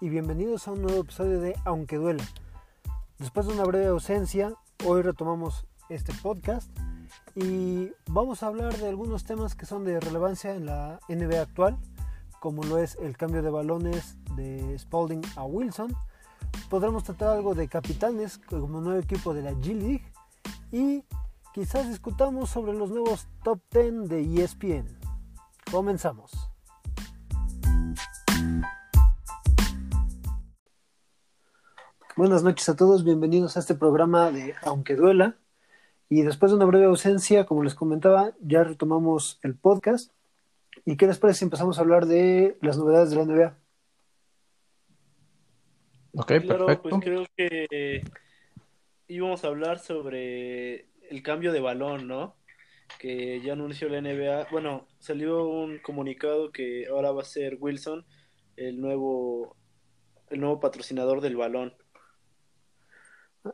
Y bienvenidos a un nuevo episodio de Aunque Duela. Después de una breve ausencia, hoy retomamos este podcast y vamos a hablar de algunos temas que son de relevancia en la NBA actual, como lo es el cambio de balones de Spalding a Wilson. Podremos tratar algo de capitanes como nuevo equipo de la G League y quizás discutamos sobre los nuevos top 10 de ESPN. Comenzamos. Buenas noches a todos, bienvenidos a este programa de Aunque Duela. Y después de una breve ausencia, como les comentaba, ya retomamos el podcast. ¿Y qué les parece si empezamos a hablar de las novedades de la NBA? Ok, claro, perfecto. Pues creo que íbamos a hablar sobre el cambio de balón, ¿no? Que ya anunció la NBA. Bueno, salió un comunicado que ahora va a ser Wilson el nuevo, el nuevo patrocinador del balón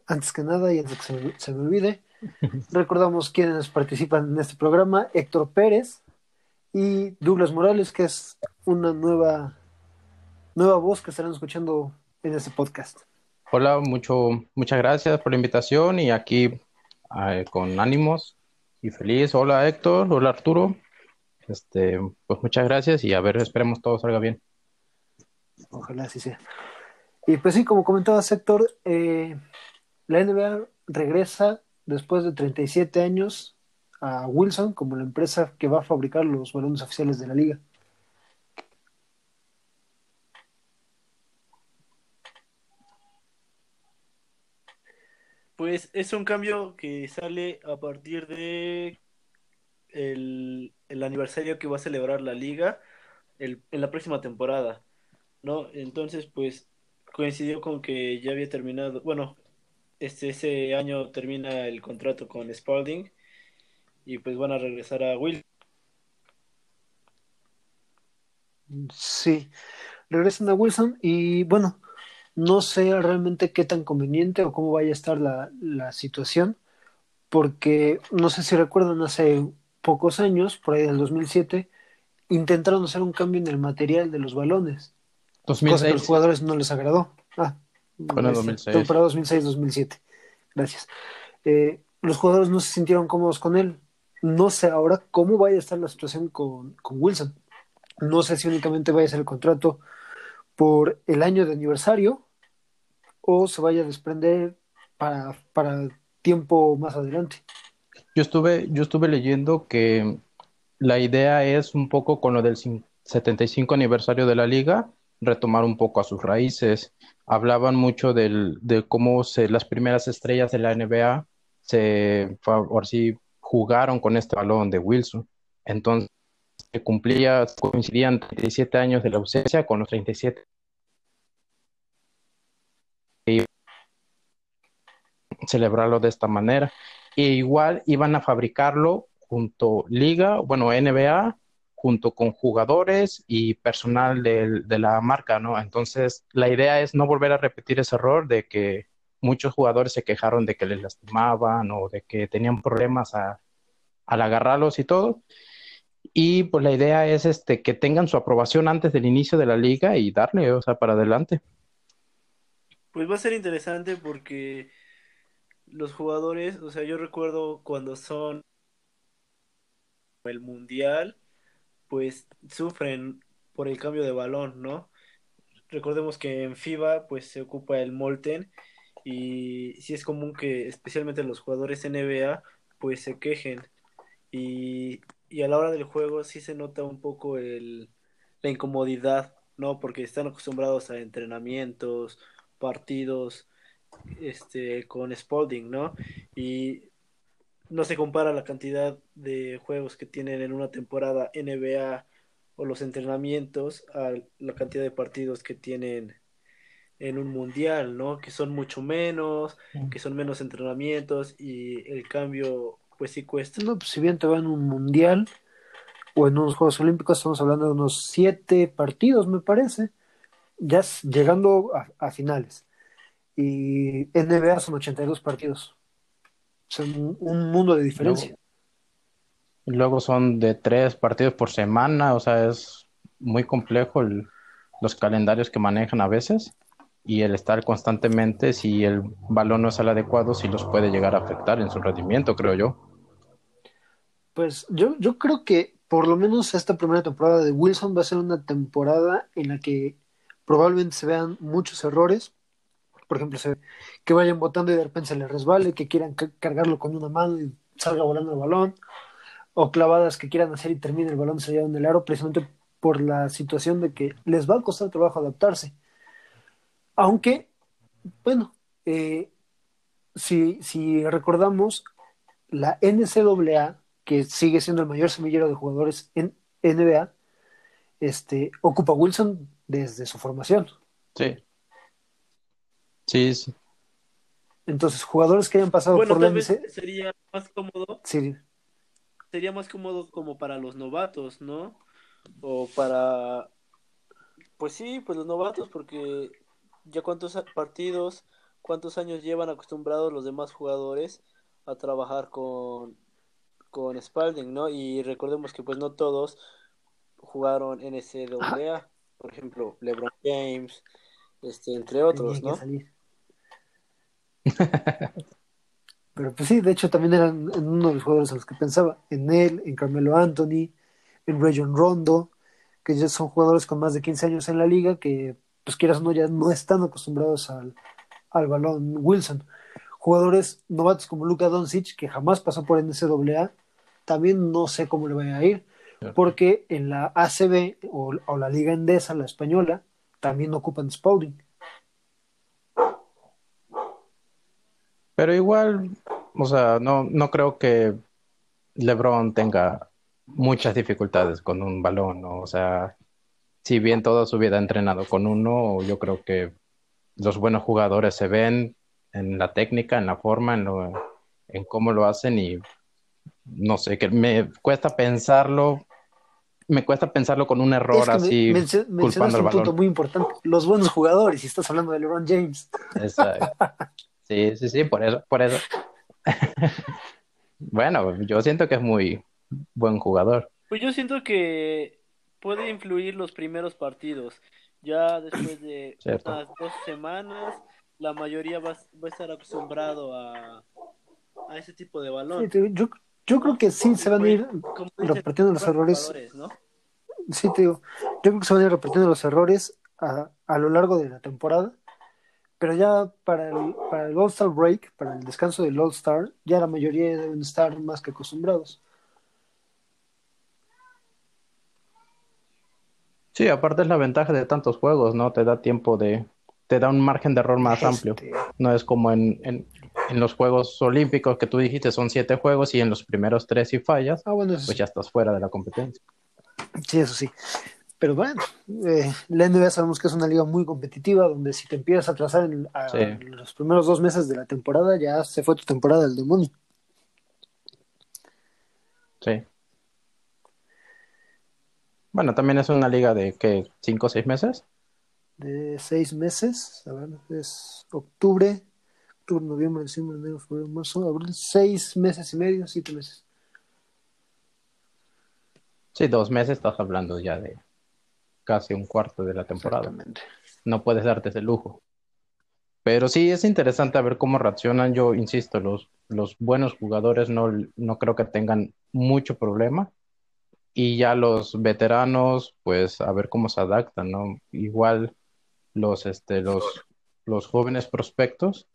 antes que nada y antes que se me, olvide, recordamos quienes participan en este programa, Héctor Pérez y Douglas Morales, que es una nueva, nueva voz que estarán escuchando en este podcast. Hola, mucho, muchas gracias por la invitación y aquí eh, con ánimos y feliz. Hola Héctor, hola Arturo. Este, pues muchas gracias y a ver, esperemos todo salga bien. Ojalá así sea. Y pues sí, como comentaba Héctor, eh, la NBA regresa después de 37 años a Wilson como la empresa que va a fabricar los balones oficiales de la liga. Pues es un cambio que sale a partir de el, aniversario que va a celebrar la liga en la próxima temporada, ¿no? Entonces, pues coincidió con que ya había terminado, bueno, este, ese año termina el contrato con Spalding y pues van a regresar a Will. Sí, regresan a Wilson y bueno, no sé realmente qué tan conveniente o cómo vaya a estar la, la situación, porque no sé si recuerdan hace pocos años, por ahí del 2007, intentaron hacer un cambio en el material de los balones. 2006. Cosa que a los jugadores no les agradó. Ah, bueno, 2006. Temporada 2006-2007. Gracias. Eh, los jugadores no se sintieron cómodos con él. No sé ahora cómo vaya a estar la situación con, Wilson. No sé si únicamente vaya a ser el contrato por el año de aniversario o se vaya a desprender para, para tiempo más adelante. Yo estuve, yo estuve leyendo que la idea es un poco con lo del 75 aniversario de la liga, retomar un poco a sus raíces. Hablaban mucho del, de cómo se, las primeras estrellas de la NBA se, por sí, jugaron con este balón de Wilson. Entonces, se cumplía, coincidían 37 años de la ausencia con los 37 y celebrarlo de esta manera. E igual iban a fabricarlo junto Liga, bueno, NBA junto con jugadores y personal de, la marca, ¿no? Entonces, la idea es no volver a repetir ese error de que muchos jugadores se quejaron de que les lastimaban o de que tenían problemas al agarrarlos y todo. Y pues la idea es este que tengan su aprobación antes del inicio de la liga y darle, o sea, para adelante. Pues va a ser interesante porque los jugadores, o sea, yo recuerdo cuando son el mundial, pues sufren por el cambio de balón, ¿no? Recordemos que en FIBA pues se ocupa el Molten y sí es común que especialmente los jugadores NBA pues se quejen y, y a la hora del juego sí se nota un poco el, la incomodidad, ¿no? Porque están acostumbrados a entrenamientos, partidos, este, con Spalding, ¿no? Y no se compara la cantidad de juegos que tienen en una temporada NBA o los entrenamientos a la cantidad de partidos que tienen en un mundial, ¿no? Que son mucho menos, que son menos entrenamientos y el cambio pues sí cuesta. No, pues si bien te va en un mundial o en unos Juegos Olímpicos, estamos hablando de unos siete partidos, me parece, ya llegando a, a finales. Y NBA son 82 partidos son un mundo de diferencia. Luego, luego son de tres partidos por semana, o sea, es muy complejo el, los calendarios que manejan a veces y el estar constantemente, si el balón no es el adecuado, sí los puede llegar a afectar en su rendimiento, creo yo. Pues yo, yo creo que por lo menos esta primera temporada de Wilson va a ser una temporada en la que probablemente se vean muchos errores. Por ejemplo, que vayan botando y de repente se les resbale, que quieran cargarlo con una mano y salga volando el balón, o clavadas que quieran hacer y termine el balón se en el aro, precisamente por la situación de que les va a costar trabajo adaptarse. Aunque, bueno, eh, si, si recordamos, la NCAA, que sigue siendo el mayor semillero de jugadores en NBA, este, ocupa Wilson desde su formación. Sí. Sí, sí. Entonces, jugadores que hayan pasado por la NCAA. Sería más cómodo. Sí. Sería más cómodo como para los novatos, ¿no? o para, pues sí, pues los novatos, porque ya cuántos partidos, cuántos años llevan acostumbrados los demás jugadores a trabajar con, con Spalding, ¿no? Y recordemos que pues no todos jugaron en ese AA, por ejemplo, LeBron James, este, entre otros, ¿no? Pero pues sí, de hecho también eran en uno de los jugadores a los que pensaba, en él, en Carmelo Anthony, en Rayon Rondo, que ya son jugadores con más de 15 años en la liga, que pues quieras o no, ya no están acostumbrados al, al balón Wilson. Jugadores novatos como Luka Doncic, que jamás pasó por NCAA, también no sé cómo le vaya a ir, porque en la ACB o, o la Liga Endesa, la española, también ocupan Spalding. Pero igual, o sea, no, no creo que LeBron tenga muchas dificultades con un balón, o sea, si bien toda su vida ha entrenado con uno, yo creo que los buenos jugadores se ven en la técnica, en la forma, en, lo, en cómo lo hacen y no sé, que me cuesta pensarlo, me cuesta pensarlo con un error así, culpando al balón. un punto muy importante, los buenos jugadores, si estás hablando de LeBron James. Sí, sí, sí, por eso, por eso. bueno, yo siento que es muy, buen jugador. Pues yo siento que puede influir los primeros partidos. Ya después de unas dos semanas, la mayoría va, a estar acostumbrado a, a ese tipo de balón. yo, yo creo que sí se van a ir repartiendo los errores. Sí, te digo, yo creo que se van a ir repartiendo los errores a, a lo largo de la temporada. Pero ya para el, para el All-Star Break, para el descanso del All-Star, ya la mayoría deben estar más que acostumbrados. Sí, aparte es la ventaja de tantos juegos, ¿no? Te da tiempo de, te da un margen de error más este, amplio. No es como en, en, los Juegos Olímpicos que tú dijiste, son siete juegos y en los primeros tres si fallas, ah, bueno, pues ya estás fuera de la competencia. Sí, eso sí. Pero bueno, eh, la NBA sabemos que es una liga muy competitiva, donde si te empiezas a trazar en, los primeros dos meses de la temporada, ya se fue tu temporada del demonio. Sí. Bueno, también es una liga de que cinco o seis meses. De seis meses, a ver, es octubre, octubre, noviembre, diciembre, enero, febrero, marzo, abril, seis meses y medio, siete meses. Sí, dos meses estás hablando ya de casi un cuarto de la temporada. No puedes darte ese lujo. Pero sí es interesante ver cómo reaccionan. Yo insisto, los, los buenos jugadores no, no creo que tengan mucho problema y ya los veteranos, pues a ver cómo se adaptan, ¿no? Igual los, este, los, los jóvenes prospectos,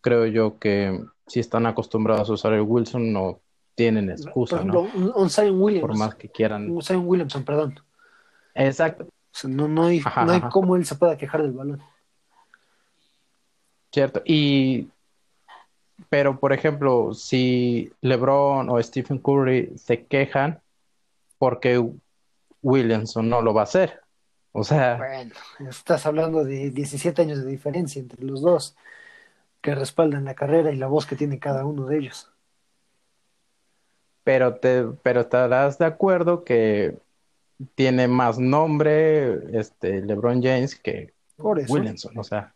creo yo que si están acostumbrados a usar el Wilson, no tienen excusa, Por ejemplo, ¿no? un, Zion Williams. Por más que quieran. Un Zion Williamson, perdón. Exacto. no, no hay, no hay cómo él se pueda quejar del balón. Cierto. Y pero, por ejemplo, si LeBron o Stephen Curry se quejan, porque Williamson no lo va a hacer. O sea. Bueno, estás hablando de 17 años de diferencia entre los dos que respaldan la carrera y la voz que tiene cada uno de ellos. Pero te, pero estarás de acuerdo que tiene más nombre este LeBron James que Williamson, o sea.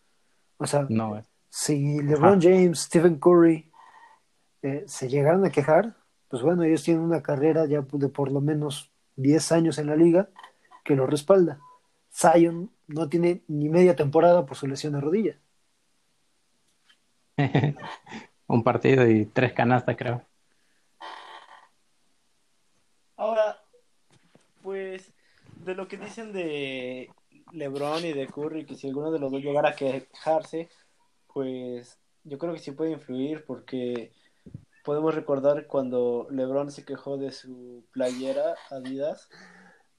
O sea, no si LeBron James, Stephen Curry eh, se llegaron a quejar, pues bueno, ellos tienen una carrera ya de por lo menos 10 años en la liga que lo respalda. Zion no tiene ni media temporada por su lesión de rodilla. Un partido y tres canastas, creo. Ahora, pues, de lo que dicen de LeBron y de Curry, que si alguno de los dos llegara a quejarse, pues yo creo que sí puede influir porque podemos recordar cuando LeBron se quejó de su playera Adidas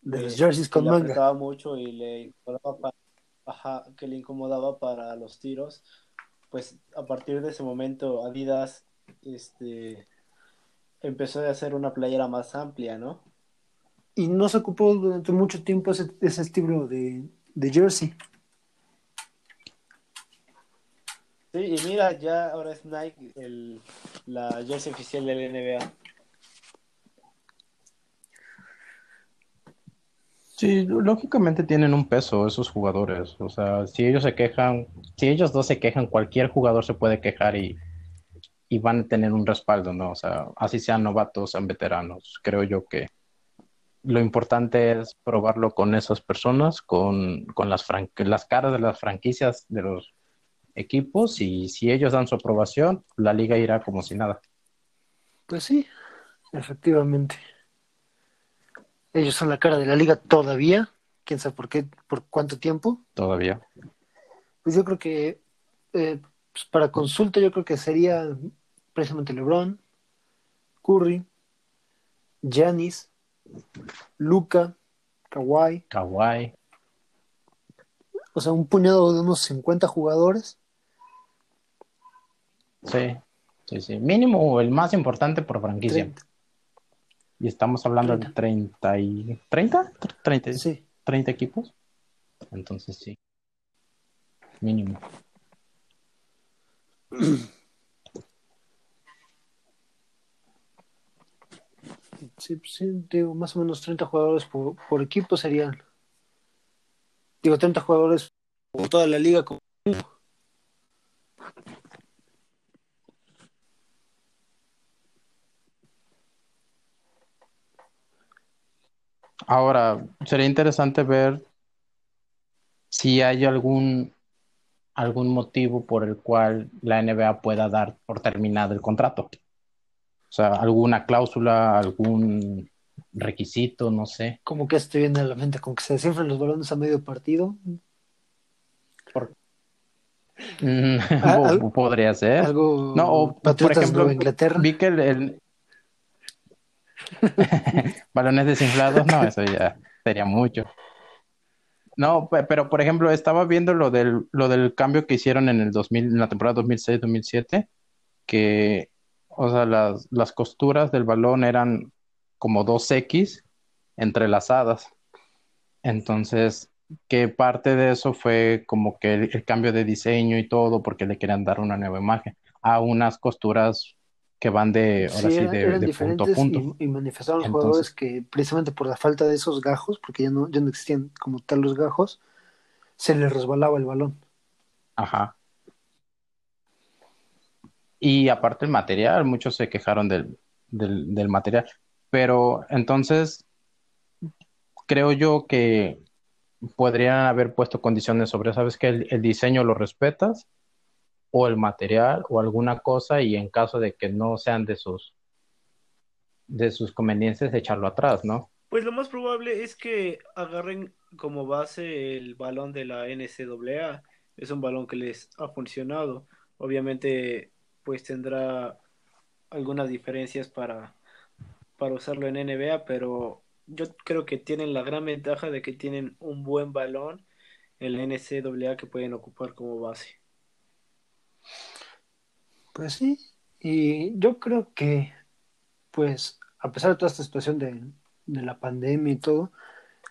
de los jerseys con le manga. mucho y le incomodaba para, ajá, que le incomodaba para los tiros pues a partir de ese momento Adidas este empezó a hacer una playera más amplia no Y no se ocupó durante mucho tiempo ese, ese estilo de, de jersey. sí y mira ya ahora es Nike el, la jersey oficial del NBA Sí, lógicamente tienen un peso esos jugadores. O sea, si ellos se quejan, si ellos dos se quejan, cualquier jugador se puede quejar y, y van a tener un respaldo, ¿no? O sea, así sean novatos, sean veteranos. Creo yo que lo importante es probarlo con esas personas, con, con las, fran- las caras de las franquicias de los equipos y si ellos dan su aprobación, la liga irá como si nada. Pues sí, efectivamente. Ellos son la cara de la liga todavía. Quién sabe por qué, por cuánto tiempo. Todavía. Pues yo creo que eh, pues para consulta, yo creo que sería precisamente LeBron, Curry, Giannis, Luca, Kawhi. Kawhi. O sea, un puñado de unos 50 jugadores. Sí, sí, sí. Mínimo el más importante por franquicia. 30. Y estamos hablando de 30 y... ¿30? 30, Sí. 30 equipos. Entonces sí. Mínimo. Sí, pues sí, digo, más o menos 30 jugadores por, por equipo serían. Digo, 30 jugadores por toda la liga. como- Ahora, sería interesante ver si hay algún, algún motivo por el cual la NBA pueda dar por terminado el contrato. O sea, alguna cláusula, algún requisito, no sé. Como que te viene a la mente, como que se desinflan los balones a medio partido. Mm, Ah, Podría ser. Algo No, o, por ejemplo, Inglaterra. vi que el, el- balones desinflados, no, eso ya sería mucho. No, pe- pero por ejemplo, estaba viendo lo del, lo del cambio que hicieron en el 2000, en la temporada 2006-2007, que, o sea, las, las costuras del balón eran como dos X entrelazadas. Entonces, que parte de eso fue como que el, el cambio de diseño y todo, porque le querían dar una nueva imagen a unas costuras que van de, ahora Sí, de, punto a diferentes punto. y, y manifestaron los Entonces- jugadores que precisamente por la falta de esos gajos, porque ya no, ya no existían como tal los gajos, se les resbalaba el balón. Ajá. Y aparte el material, muchos se quejaron del, del, del material. Pero entonces, creo yo que podrían haber puesto condiciones sobre, ¿sabes que el, el diseño lo respetas? O el material, o alguna cosa, y en caso de que no sean de sus, de sus conveniencias, echarlo atrás, ¿no? Pues lo más probable es que agarren como base el balón de la NCAA. Es un balón que les ha funcionado. Obviamente, pues tendrá algunas diferencias para, para usarlo en NBA, pero yo creo que tienen la gran ventaja de que tienen un buen balón en la NCAA que pueden ocupar como base. Pues sí, y yo creo que, pues, a pesar de toda esta situación de, de la pandemia y todo,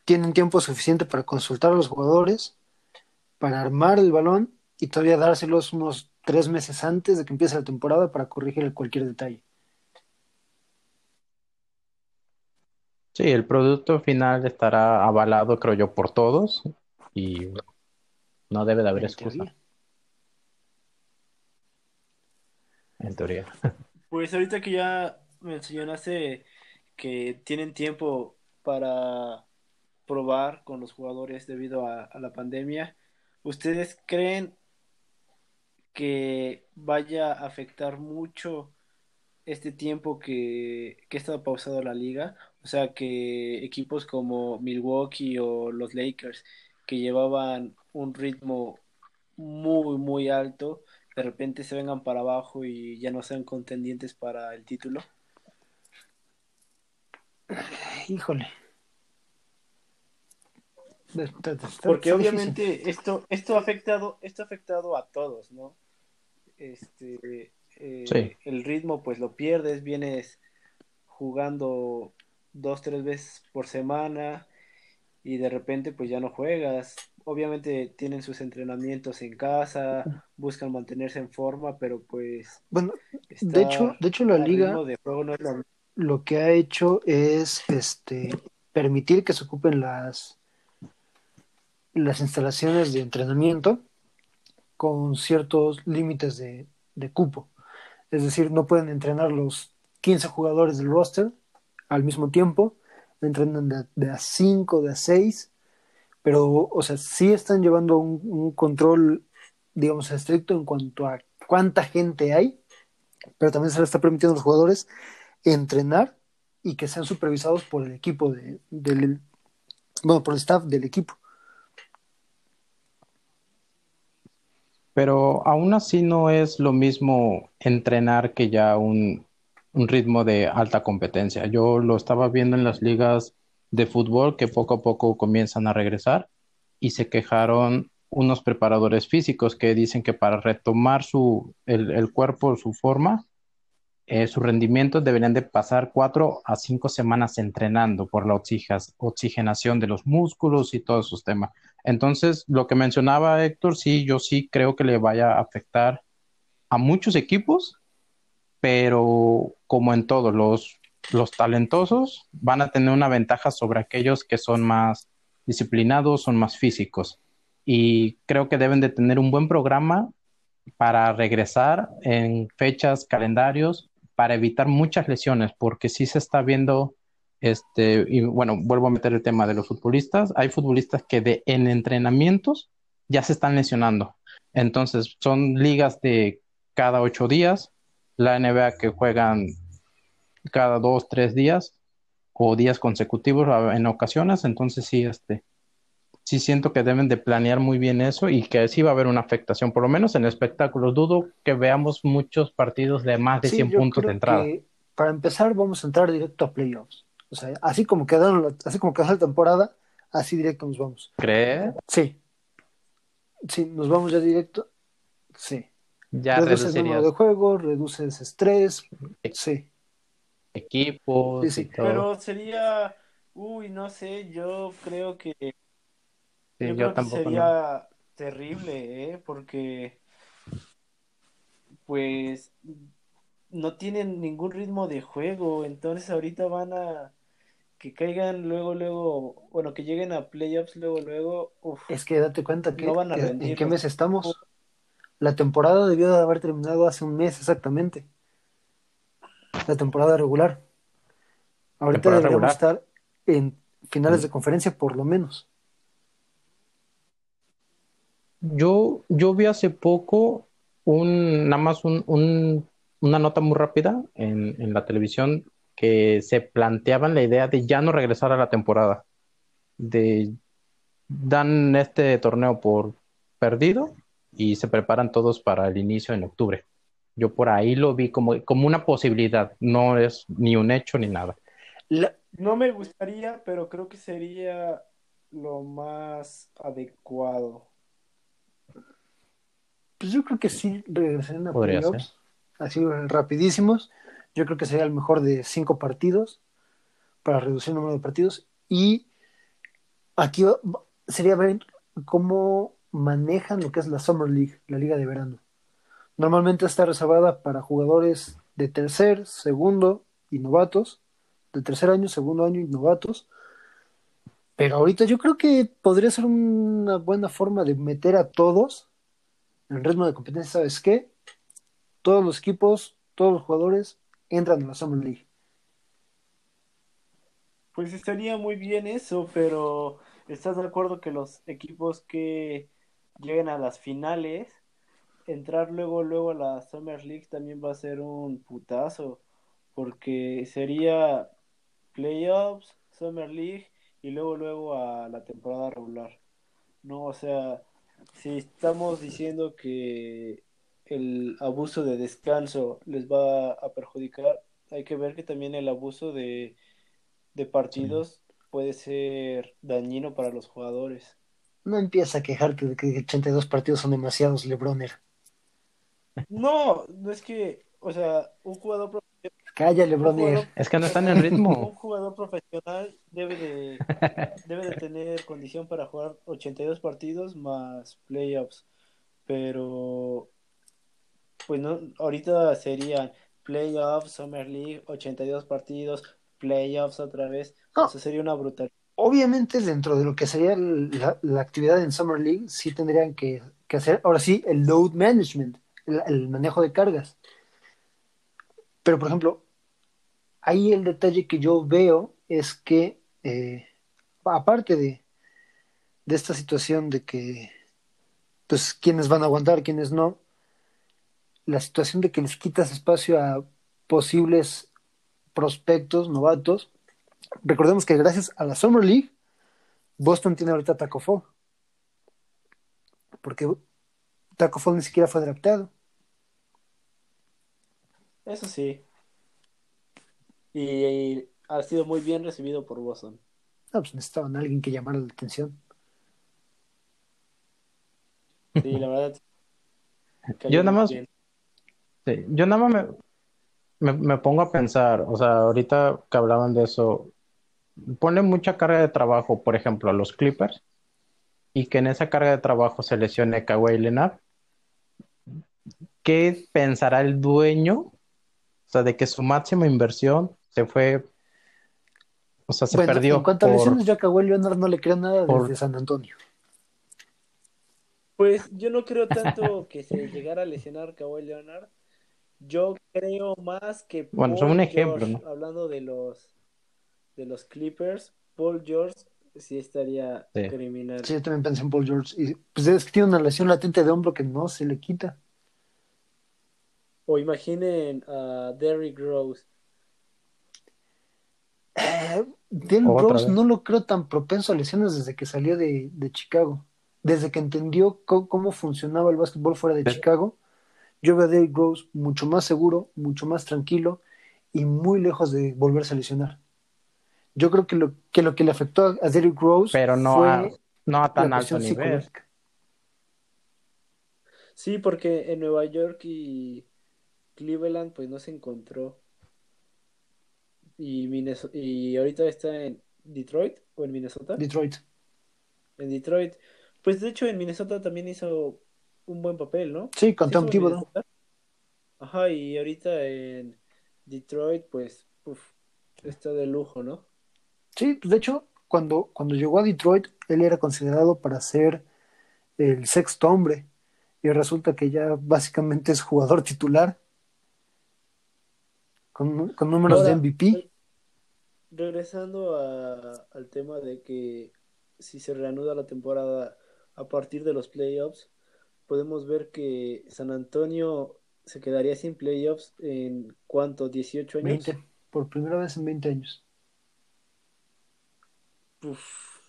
tienen tiempo suficiente para consultar a los jugadores, para armar el balón y todavía dárselos unos tres meses antes de que empiece la temporada para corregir cualquier detalle. Sí, el producto final estará avalado, creo yo, por todos y no debe de haber excusa, teoría. En teoría. Pues ahorita que ya mencionaste que tienen tiempo para probar con los jugadores debido a, la pandemia. ¿Ustedes creen que vaya a afectar mucho este tiempo que, que ha estado pausado la liga? O sea, que equipos como Milwaukee o los Lakers, que llevaban un ritmo muy, muy alto, de repente se vengan para abajo y ya no sean contendientes para el título? Híjole. Porque obviamente esto, esto ha afectado, esto ha afectado a todos, ¿no? Este eh, el ritmo pues lo pierdes, vienes jugando dos, tres veces por semana y de repente pues ya no juegas. Obviamente tienen sus entrenamientos en casa, buscan mantenerse en forma, pero pues... Bueno, de hecho, de hecho la liga lo... que ha hecho es este permitir que se ocupen las las instalaciones de entrenamiento con ciertos límites de, de cupo. Es decir, no pueden entrenar los 15 jugadores del roster al mismo tiempo, entrenan de, a 5, de a 6, pero, o sea, sí están llevando un, control, digamos, estricto en cuanto a cuánta gente hay, pero también se le está permitiendo a los jugadores entrenar y que sean supervisados por el equipo de, del, bueno, por el staff del equipo. Pero aún así no es lo mismo entrenar que ya un, un ritmo de alta competencia. Yo lo estaba viendo en las ligas de fútbol que poco a poco comienzan a regresar y se quejaron unos preparadores físicos que dicen que para retomar su, el, el cuerpo, su forma, eh, su rendimiento deberían de pasar cuatro a cinco semanas entrenando por la oxigenación de los músculos y todos esos temas. Entonces, lo que mencionaba Héctor, sí, yo sí creo que le vaya a afectar a muchos equipos pero como en todos los, los talentosos van a tener una ventaja sobre aquellos que son más disciplinados, son más físicos. Y creo que deben de tener un buen programa para regresar en fechas, calendarios, para evitar muchas lesiones, porque sí se está viendo, este, y bueno, vuelvo a meter el tema de los futbolistas, hay futbolistas que de, en entrenamientos ya se están lesionando. Entonces, son ligas de cada ocho días, la NBA que juegan cada dos, tres días o días consecutivos en ocasiones, entonces sí, este, sí siento que deben de planear muy bien eso y que sí va a haber una afectación, por lo menos en espectáculos. Dudo que veamos muchos partidos de más de 100 puntos de entrada. para empezar, vamos a entrar directo a playoffs. O sea, así como quedaron, así como quedó la temporada, así directo nos vamos. ¿Crees? Sí. Sí, nos vamos ya directo. Sí. Ya reduces el número de juegos, reduces estrés, sí. Equipos. Pero sería, uy, no sé, yo creo que yo, creo que sería terrible, ¿eh? Porque pues no tienen ningún ritmo de juego, entonces ahorita van a que caigan luego, luego, bueno, que lleguen a playoffs luego, luego, uf, Es que date cuenta que no van a rendir, en qué mes estamos. La temporada debió de haber terminado hace un mes exactamente. La temporada regular. Ahorita deberíamos estar en finales de conferencia por lo menos. Yo, yo vi hace poco un, nada más un, una nota muy rápida en, en la televisión que se planteaban la idea de ya no regresar a la temporada. De dan este torneo por perdido y se preparan todos para el inicio en octubre. Yo por ahí lo vi como, como una posibilidad, no es ni un hecho ni nada. No me gustaría, pero creo que sería lo más adecuado. Pues yo creo que sí regresarían a playoffs, así rapidísimos. Yo creo que sería el mejor de cinco partidos para reducir el número de partidos. Y aquí sería ver cómo manejan lo que es la Summer League, la liga de verano. Normalmente está reservada para jugadores de tercer, segundo y novatos, de tercer año, segundo año y novatos. Pero ahorita yo creo que podría ser una buena forma de meter a todos en ritmo de competencia. ¿Sabes qué? Todos los equipos, todos los jugadores entran en la Summer League. Pues estaría muy bien eso, pero ¿estás de acuerdo que los equipos que lleguen a las finales, entrar luego luego a la Summer League también va a ser un putazo, porque sería playoffs, Summer League y luego luego a la temporada regular. No, o sea, si estamos diciendo que el abuso de descanso les va a perjudicar, hay que ver que también el abuso de, de partidos puede ser dañino para los jugadores. No empieza a quejarte de que 82 partidos son demasiados, Lebroner. No, no es que, o sea, un jugador profesional, jugador, Es que no están en ritmo. un jugador profesional debe de, debe de tener condición para jugar 82 partidos más playoffs, pero pues no, ahorita serían playoffs, Summer League, 82 partidos, playoffs otra vez, No. eso sería una brutalidad. Obviamente, dentro de lo que sería la, la actividad en Summer League, sí tendrían que, que hacer, ahora sí, el load management, el, manejo de cargas. Pero, por ejemplo, ahí el detalle que yo veo es que, eh, aparte de, de esta situación de que, pues, quiénes van a aguantar, quiénes no, la situación de que les quitas espacio a posibles prospectos, novatos. Recordemos que gracias a la Summer League, Boston tiene ahorita Taco Fall. Porque Taco Fall ni siquiera fue drafteado. Eso sí. Y, ha sido muy bien recibido por Boston. No, pues necesitaban a alguien que llamara la atención. Sí, la verdad. Yo nada más-. Sí, yo nada más me, me, me pongo a pensar, o sea, ahorita que hablaban de eso, pone mucha carga de trabajo, por ejemplo, a los Clippers, y que en esa carga de trabajo se lesione Kawhi Leonard. ¿Qué pensará el dueño? O sea, de que su máxima inversión se fue, o sea, se bueno, perdió en cuanto a por- lesiones, yo a Kawhi Leonard no le creo nada por- desde San Antonio. Pues yo no creo tanto que se llegara a lesionar Kawhi Leonard. Yo creo más que Bueno, son un ejemplo, George, ¿no? hablando de los de los Clippers, Paul George sí estaría Sí. criminal. Sí, yo también pensé en Paul George. Y pues es que tiene una lesión latente de hombro que no se le quita. O imaginen a Derrick Rose. Eh, Otra Rose vez. no lo creo tan propenso a lesiones desde que salió de, de Chicago. Desde que entendió cómo funcionaba el básquetbol fuera de Sí. Chicago, yo veo a Derrick Rose mucho más seguro, mucho más tranquilo y muy lejos de volverse a lesionar. Yo creo que lo que, lo que le afectó a, a Derrick Rose pero no fue a, no a tan la alto nivel. psicológica. Sí, porque en Nueva York y Cleveland pues no se encontró. Y Minneso- y ahorita está en Detroit o en Minnesota. Detroit. En Detroit. Pues de hecho en Minnesota también hizo un buen papel, ¿no? Sí, con Tom Thibodeau. Minnesota. Ajá, y ahorita en Detroit, pues, uf, está de lujo, ¿no? Sí, pues de hecho, cuando, cuando llegó a Detroit, él era considerado para ser el sexto hombre. Y resulta que ya básicamente es jugador titular. Con, con números Ahora, de MVP. Regresando a- al tema de que si se reanuda la temporada a partir de los playoffs, podemos ver que San Antonio se quedaría sin playoffs en cuánto, 18 años. 20, por primera vez en 20 años. Uf.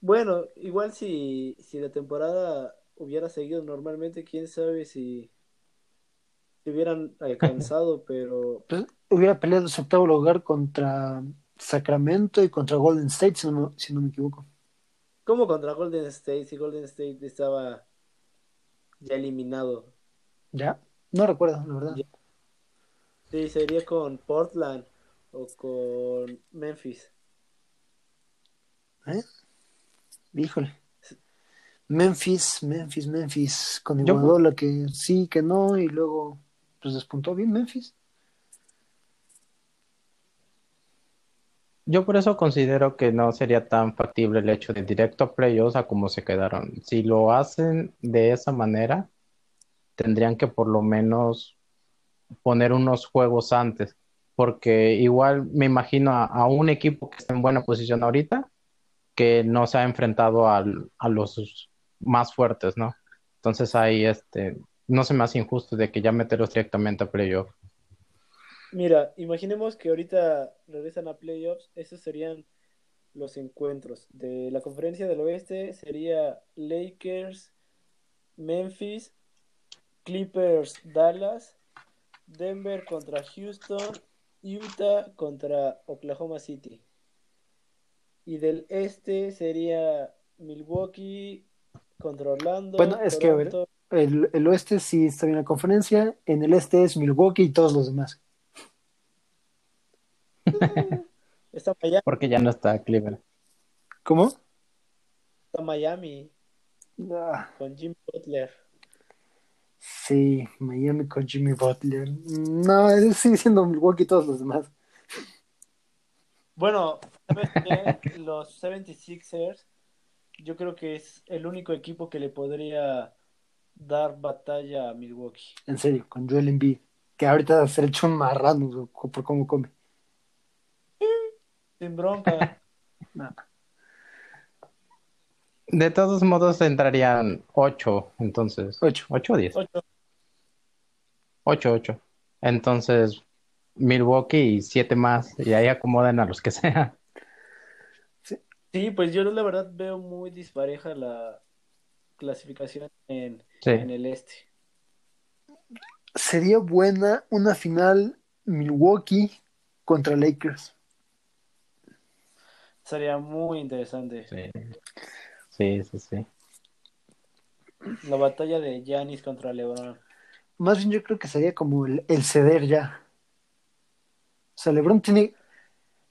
Bueno, igual si, si la temporada hubiera seguido normalmente, quién sabe si, si hubieran alcanzado, pero Pues, hubiera peleado ese octavo lugar contra Sacramento y contra Golden State, si no, si no me equivoco. ¿cómo contra Golden State? Si Golden State estaba ya eliminado. ¿Ya? No recuerdo, la verdad. Ya. Sí, sería con Portland o con Memphis. ¿Eh? Híjole. Memphis, Memphis, Memphis, con Iguadola que sí, que no, y luego pues despuntó bien Memphis. Yo por eso considero que no sería tan factible el hecho de directo a playoffs a como se quedaron. Si lo hacen de esa manera, tendrían que por lo menos poner unos juegos antes, porque igual me imagino a, a un equipo que está en buena posición ahorita, que no se ha enfrentado al- a los más fuertes, ¿no? Entonces ahí este, no se me hace injusto de que ya meterlos directamente a playoff. Mira, imaginemos que ahorita regresan a playoffs, esos serían los encuentros. De la conferencia del oeste sería Lakers, Memphis, Clippers, Dallas, Denver contra Houston, Utah contra Oklahoma City. Y del este sería Milwaukee contra Orlando, Bueno, es que, a ver, Toronto. El, el oeste sí está bien la conferencia. En el este es Milwaukee y todos los demás. Está Miami, Porque ya no está Cleveland. ¿Cómo? está Miami Ah, con Jim Butler. sí, Miami con Jimmy Butler. No, él sigue siendo Milwaukee y todos los demás. Bueno, ¿sabes qué? Los 76ers, yo creo que es el único equipo que le podría dar batalla a Milwaukee. En serio, con Joel Embiid. Que ahorita se le echó un marrano por cómo come. Sin bronca. No. De todos modos entrarían ocho, entonces. Ocho. ¿Ocho o diez? Ocho. Ocho, ocho. Entonces, Milwaukee y siete más, y ahí acomodan a los que sea. Sí, pues yo la verdad veo muy dispareja la clasificación en, Sí. en el este. Sería buena una final Milwaukee contra Lakers. Sería muy interesante. Sí, sí, sí. sí. La batalla de Giannis contra LeBron. Más bien yo creo que sería como el, el ceder ya. O sea, LeBron tiene...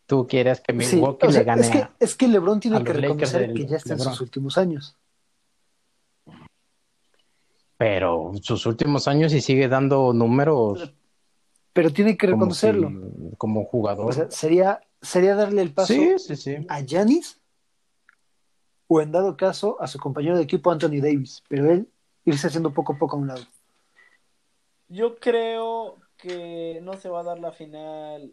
Tú quieres que sí, Milwaukee o sea, le gane es que, es que LeBron tiene que los Lakers reconocer del que ya está en sus últimos años. Pero sus últimos años y sigue dando números Pero tiene que como, reconocerlo. si- como jugador. O sea, sería, sería darle el paso sí, sí, sí. a Giannis o en dado caso a su compañero de equipo Anthony Davis, pero él irse haciendo poco a poco a un lado. Yo creo que no se va a dar la final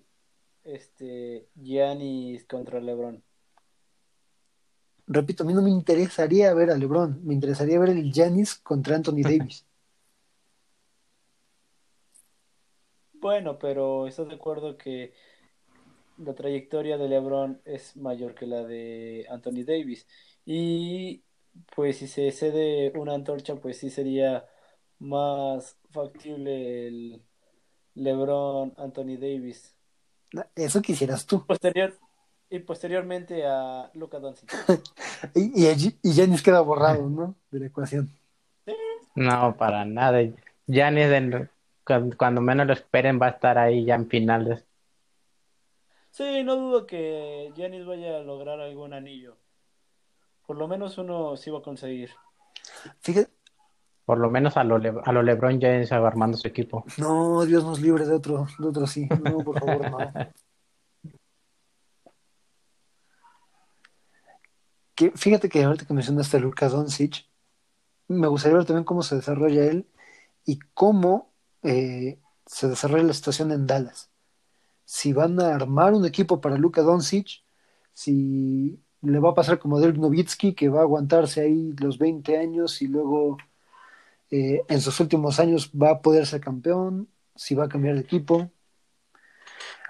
este Giannis contra LeBron. Repito, a mí no me interesaría ver a LeBron, me interesaría ver el Giannis contra Anthony Davis. Bueno, pero ¿estás de acuerdo que la trayectoria de LeBron es mayor que la de Anthony Davis? Y pues si se cede una antorcha, pues sí sería más factible el LeBron Anthony Davis. Eso quisieras tú. Posterior y posteriormente a Luka Doncic. Y, y, y Giannis queda borrado, ¿no? De la ecuación. No, para nada. Giannis, en- cuando menos lo esperen, va a estar ahí ya en finales. Sí, no dudo que Giannis vaya a lograr algún anillo. Por lo menos uno sí va a conseguir. Fíjate, Por lo menos a lo, Le- a lo LeBron James armando su equipo. no, Dios nos libre de otro, de otro sí. No, por favor, no. Que, fíjate que ahorita que mencionaste a Lucas Doncic, me gustaría ver también cómo se desarrolla él y cómo eh, se desarrolla la situación en Dallas. Si van a armar un equipo para Luka Doncic, si le va a pasar como Dirk Nowitzki, que va a aguantarse ahí los 20 años y luego eh, en sus últimos años va a poder ser campeón, si va a cambiar de equipo.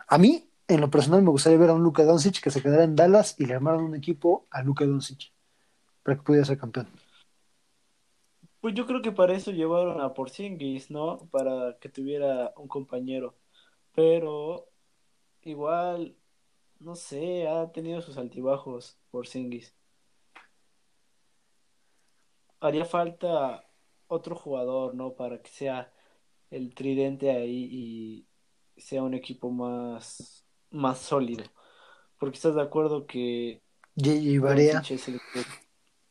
A mí, en lo personal, me gustaría ver a un Luka Doncic que se quedara en Dallas y le armaran un equipo a Luka Doncic para que pudiera ser campeón. Pues yo creo que para eso llevaron a Porzingis, ¿no? Para que tuviera un compañero. Pero igual, no sé, ha tenido sus altibajos Porzingis. Haría falta otro jugador, ¿no? Para que sea el tridente ahí y sea un equipo más, más sólido. Porque estás de acuerdo que JJ el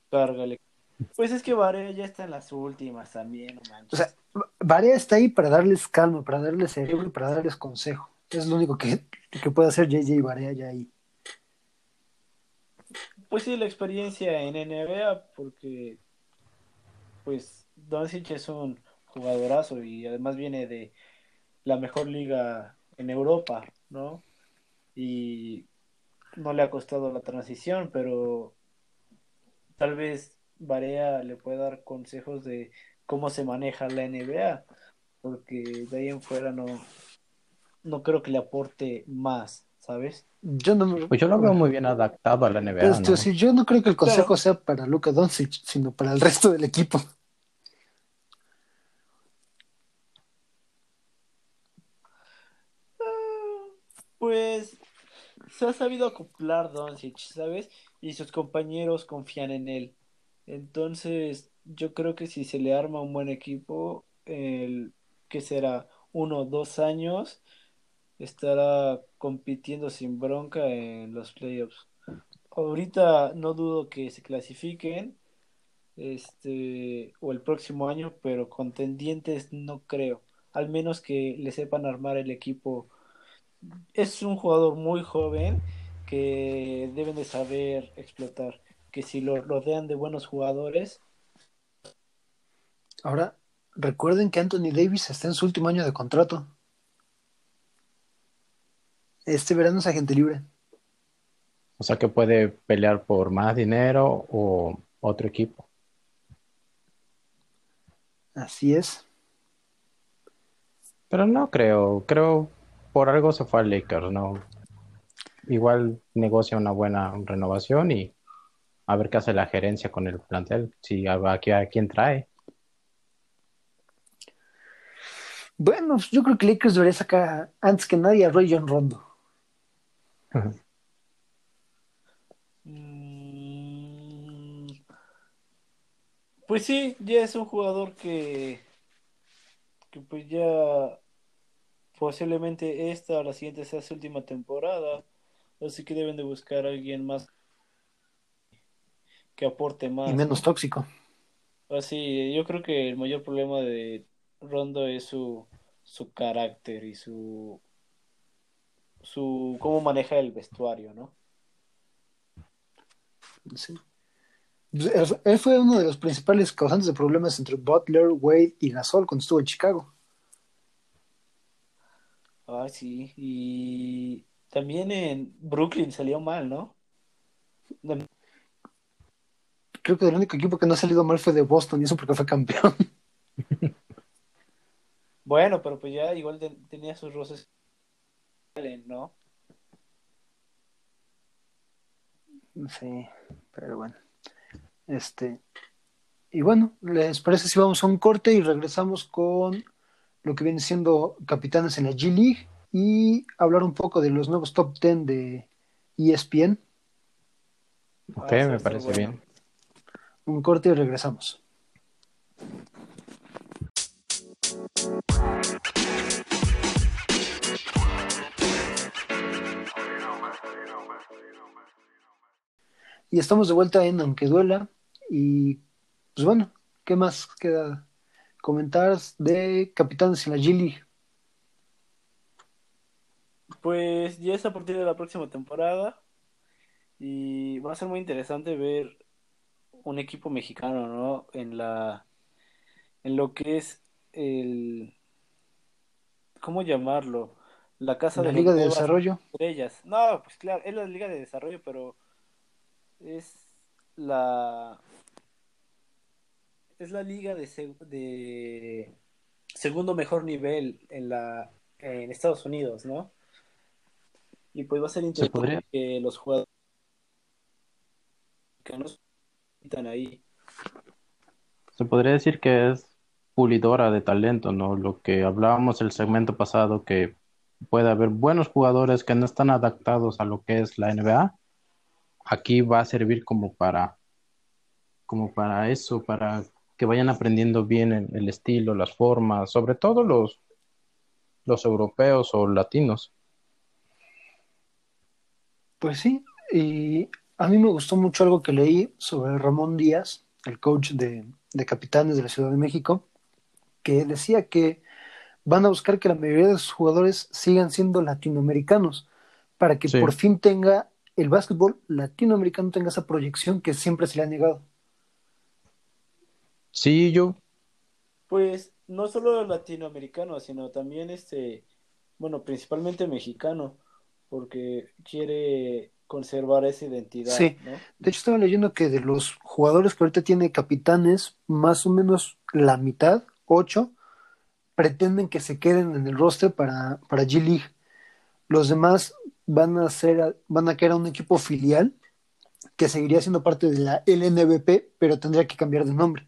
carga el equipo. Pues es que Barea ya está en las últimas también, no manches. o sea, Barea está ahí para darles calma, para darles cerebro y para darles consejo. Es lo único que, que puede hacer JJ Barea ya ahí. Pues sí, la experiencia en NBA, porque pues Doncic es un jugadorazo y además viene de la mejor liga en Europa. ¿no? Y no le ha costado la transición, pero tal vez Varea le puede dar consejos de cómo se maneja la NBA, porque de ahí en fuera no, no creo que le aporte más, ¿sabes? Yo no, Pues yo lo veo muy bien adaptado a la NBA, Pues, ¿no? sí, yo no creo que el consejo Claro. sea para Luka Doncic, sino para el resto del equipo. Pues se ha sabido acoplar Doncic, ¿sabes? Y sus compañeros confían en él. Entonces, yo creo que si se le arma un buen equipo, el que será uno o dos años, estará compitiendo sin bronca en los playoffs. Ahorita no dudo que se clasifiquen, este, o el próximo año, pero contendientes no creo. Al menos que le sepan armar el equipo es un jugador muy joven que deben de saber explotar. Que si lo rodean de buenos jugadores, Ahora, recuerden que Anthony Davis está en su último año de contrato. Este verano es agente libre. O sea que puede pelear por más dinero o otro equipo. Así es. Pero no creo, creo por algo se fue al Lakers, ¿no? Igual negocia una buena renovación y a ver qué hace la gerencia con el plantel, si a, a, a quién trae. Bueno, yo creo que Lakers debería sacar antes que nadie a Ray John Rondo. pues sí, ya es un jugador que, que pues ya posiblemente esta o la siguiente sea su última temporada. Así que deben de buscar a alguien más que aporte más. Y menos tóxico. Así, yo creo que el mayor problema de Rondo es su, su carácter y su, su cómo maneja el vestuario, ¿no? Sí. Pues, Él, él fue uno de los principales causantes de problemas entre Butler, Wade y Gasol cuando estuvo en Chicago. Ah, sí, y también en Brooklyn salió mal, ¿no? Creo que el único equipo que no ha salido mal fue de Boston y eso porque fue campeón. Bueno, pero pues ya igual te- tenía sus roces, ¿no? Sí, pero bueno. Este. Y bueno, ¿les parece si vamos a un corte y regresamos con lo que viene siendo capitanes en la G League y hablar un poco de los nuevos top 10 de ESPN? Ok, Ah, me parece bueno. bien. Un corte y regresamos. Y estamos de vuelta en Aunque Duela. Y pues bueno, ¿qué más queda comentar de Capitanes en la? Pues ya es a partir de la próxima temporada y va a ser muy interesante ver un equipo mexicano, ¿no? En la, en lo que es el, ¿cómo llamarlo? La casa La de Liga de Desarrollo. estrellas. No, pues claro, es la Liga de Desarrollo, pero es la, es la liga de, seg- de segundo mejor nivel en la, en Estados Unidos, ¿no? Y pues va a ser interesante que los jugadores que nos están ahí. Se podría decir que es pulidora de talento, ¿no? Lo que hablábamos el segmento pasado, que puede haber buenos jugadores que no están adaptados a lo que es la NBA. Aquí va a servir como para, como para eso, para que vayan aprendiendo bien el, el estilo, las formas, sobre todo los, los europeos o latinos. Pues sí, y a mí me gustó mucho algo que leí sobre Ramón Díaz, el coach de, de capitanes de la Ciudad de México, que decía que van a buscar que la mayoría de sus jugadores sigan siendo latinoamericanos, para que Sí. por fin tenga el básquetbol latinoamericano tenga esa proyección que siempre se le ha negado. Sí, yo, Pues no solo latinoamericano, sino también este, bueno, principalmente mexicano, porque quiere conservar esa identidad, Sí. ¿no? De hecho, estaba leyendo que de los jugadores que ahorita tiene capitanes, más o menos la mitad, ocho, pretenden que se queden en el roster para, para G League. Los demás van a ser, van a quedar un equipo filial que seguiría siendo parte de la LNBP, pero tendría que cambiar de nombre.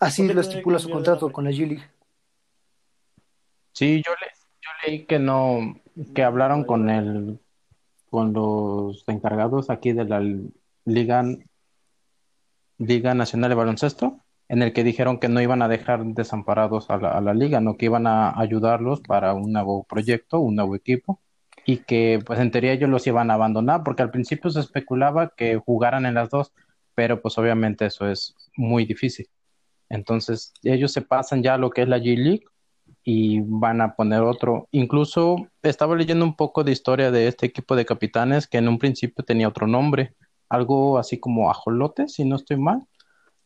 Así ¿Por qué lo estipula su contrato con la G League. Sí, yo, le, yo leí que no, que hablaron con el, con los encargados aquí de la Liga, Liga Nacional de Baloncesto, en el que dijeron que no iban a dejar desamparados a la, a la liga, no que iban a ayudarlos para un nuevo proyecto, un nuevo equipo, y que pues en teoría ellos los iban a abandonar, porque al principio se especulaba que jugaran en las dos, pero pues obviamente eso es muy difícil. Entonces ellos se pasan ya a lo que es la G League y van a poner otro. Incluso estaba leyendo un poco de historia de este equipo de capitanes que en un principio tenía otro nombre, algo así como Ajolote, si no estoy mal.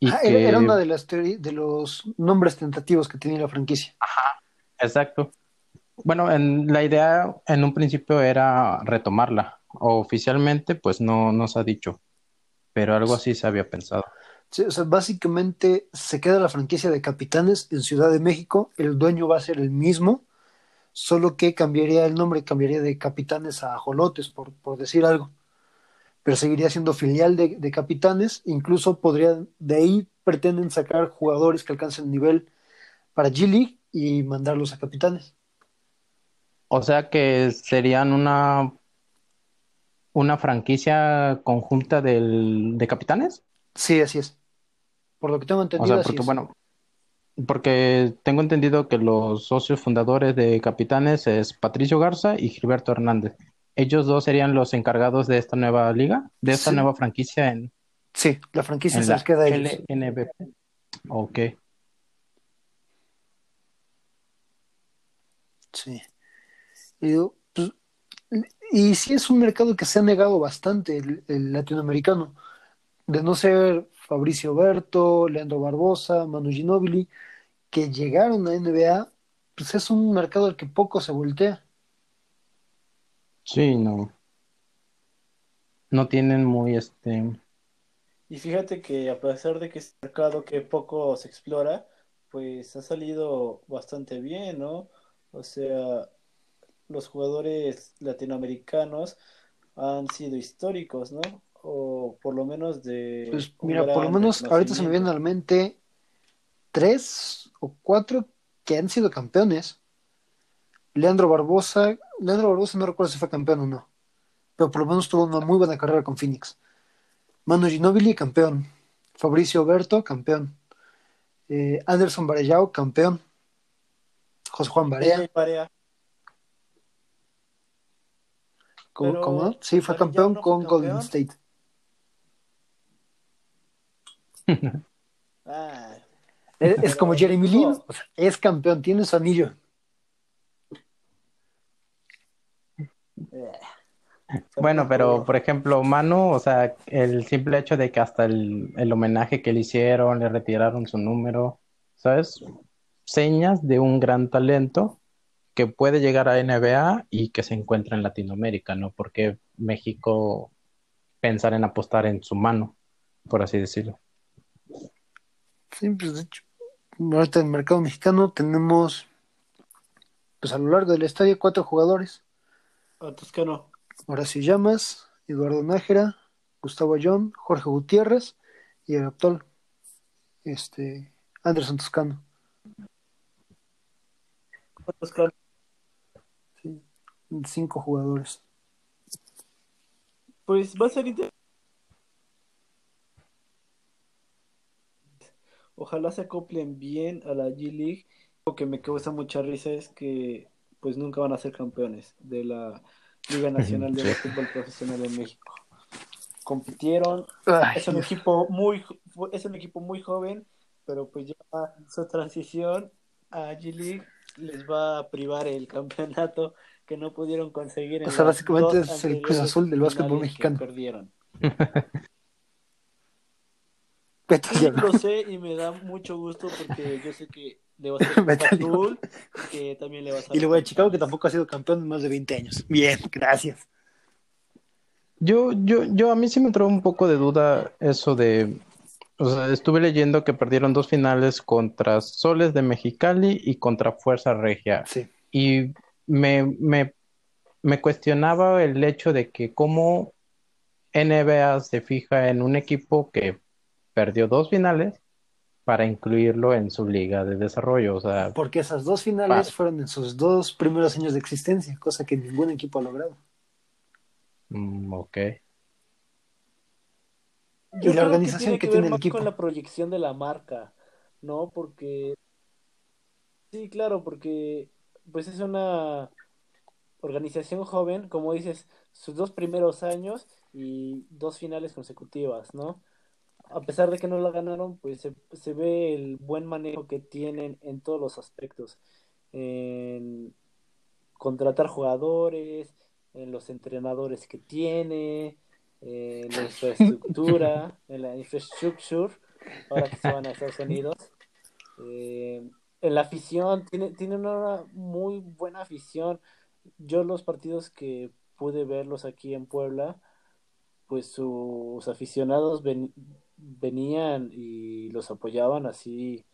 Y Ah, era, que- era una de las de los nombres tentativos que tenía la franquicia. Exacto. Bueno, en, la idea en un principio era retomarla. Oficialmente, pues no, no se ha dicho, pero algo así se había pensado. Sí, o sea, básicamente se queda la franquicia de Capitanes en Ciudad de México, el dueño va a ser el mismo, solo que cambiaría el nombre, cambiaría de Capitanes a Ajolotes, por, por decir algo. Pero seguiría siendo filial de, de Capitanes, incluso podrían, de ahí pretenden sacar jugadores que alcancen nivel para G League y mandarlos a Capitanes. O sea que serían una, una franquicia conjunta del, de capitanes. Sí, así es. Por lo que tengo O entendido, sea, así porque bueno, porque tengo entendido que los socios fundadores de Capitanes es Patricio Garza y Gilberto Hernández. Ellos dos serían los encargados de esta nueva liga, de esta Sí. nueva franquicia en, Sí, la franquicia en se la queda a ellos. LNBP. Ok. Sí. Y, pues, y sí es un mercado que se ha negado bastante el, el latinoamericano. De no ser Fabricio Berto, Leandro Barbosa, Manu Ginóbili, que llegaron a NBA, pues es un mercado al que poco se voltea. Sí, no. No tienen muy este. Y fíjate que a pesar de que es un mercado que poco se explora, pues ha salido bastante bien, ¿no? O sea, los jugadores latinoamericanos han sido históricos, ¿no? O por lo menos de Pues mira, por lo menos ahorita se me vienen a la mente tres o cuatro que han sido campeones. Leandro Barbosa, Leandro Barbosa no recuerdo si fue campeón o no, pero por lo menos tuvo una muy buena carrera con Phoenix. Manu Ginóbili, campeón. Fabricio Berto, campeón. Eh, Anderson Varellao, campeón. José Juan Barea, ¿cómo, cómo? Sí, fue campeón no fue con Golden. State. Ah, Es, como Jeremy Lin, no. o sea, es campeón, tiene su anillo. eh. Bueno, pero por ejemplo, Manu, o sea, el simple hecho de que hasta el, el homenaje que le hicieron, le retiraron su número, ¿sabes? Señas de un gran talento que puede llegar a NBA y que se encuentra en Latinoamérica, ¿no? Porque México pensar en apostar en su mano, por así decirlo. Sí, pues de hecho, ahorita en el mercado mexicano tenemos, pues a lo largo del estadio, cuatro jugadores. Toscano. Horacio Llamas, Eduardo Nájera, Gustavo Ayón, Jorge Gutiérrez y el actual, este, Anderson Toscano. Toscano. Sí, cinco jugadores. Pues va a ser interesante. Ojalá se acoplen bien a la G League. Lo que me causa mucha risa es que pues nunca van a ser campeones de la Liga Nacional de. Fútbol Profesional de México. Compitieron, Ay, es un Dios. equipo muy es un equipo muy joven, pero pues ya su transición a G League les va a privar el campeonato que no pudieron conseguir en O sea, básicamente es el Cruz Azul del básquetbol mexicano. perdieron. Sí, lo sé y me da mucho gusto porque yo sé que Le vas a Metálico. Azul, que también le vas a Y le voy a Chicago, que tampoco ha sido campeón en más de 20 años. Bien, gracias. Yo, yo, yo, a mí sí me entró un poco de duda eso de, o sea, estuve leyendo que perdieron dos finales contra Soles de Mexicali y contra Fuerza Regia. Sí. Y me, me, me cuestionaba el hecho de que cómo NBA se fija en un equipo que perdió dos finales para incluirlo en su liga de desarrollo. O sea, Porque esas dos finales fueron en sus dos primeros años de existencia, cosa que ningún equipo ha logrado. mm, ok. Y la organización que ver tiene el más equipo. con la proyección de la marca, ¿no? Porque sí, claro, porque pues es una organización joven, como dices, sus dos primeros años y dos finales consecutivas, ¿no? A pesar de que no la ganaron, pues se, se ve el buen manejo que tienen en todos los aspectos, en contratar jugadores, en los entrenadores que tiene, en la infraestructura, en la infrastructure, ahora que se van a Estados Unidos, eh, en la afición, tiene, tiene una muy buena afición. Yo los partidos que pude verlos aquí en Puebla, pues sus aficionados ven- venían y los apoyaban así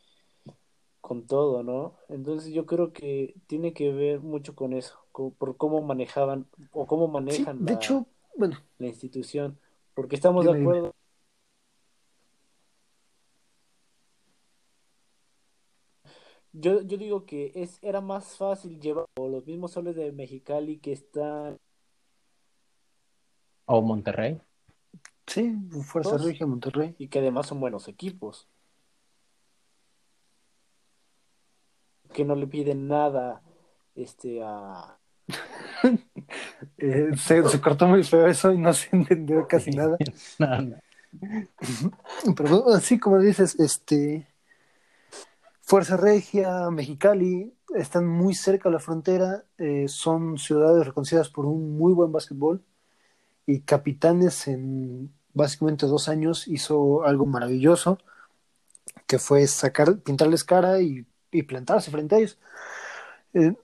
con todo, ¿no? Entonces yo creo que tiene que ver mucho con eso, co- por cómo manejaban o cómo Sí, manejan de la, hecho, bueno, la institución, porque estamos Dime, de dime. acuerdo. Yo, yo digo que es, era más fácil llevar los mismos soles de Mexicali que están O Monterrey. Sí, Fuerza Dos. Regia, Monterrey. y que además son buenos equipos. Que no le piden nada este a Eh, se, se cortó muy feo eso y no se entendió casi nada. No, no. Pero bueno, así como dices, este Fuerza Regia, Mexicali, están muy cerca de la frontera, eh, son ciudades reconocidas por un muy buen básquetbol y Capitanes en básicamente dos años hizo algo maravilloso, que fue sacar, pintarles cara y, y plantarse frente a ellos. Eh,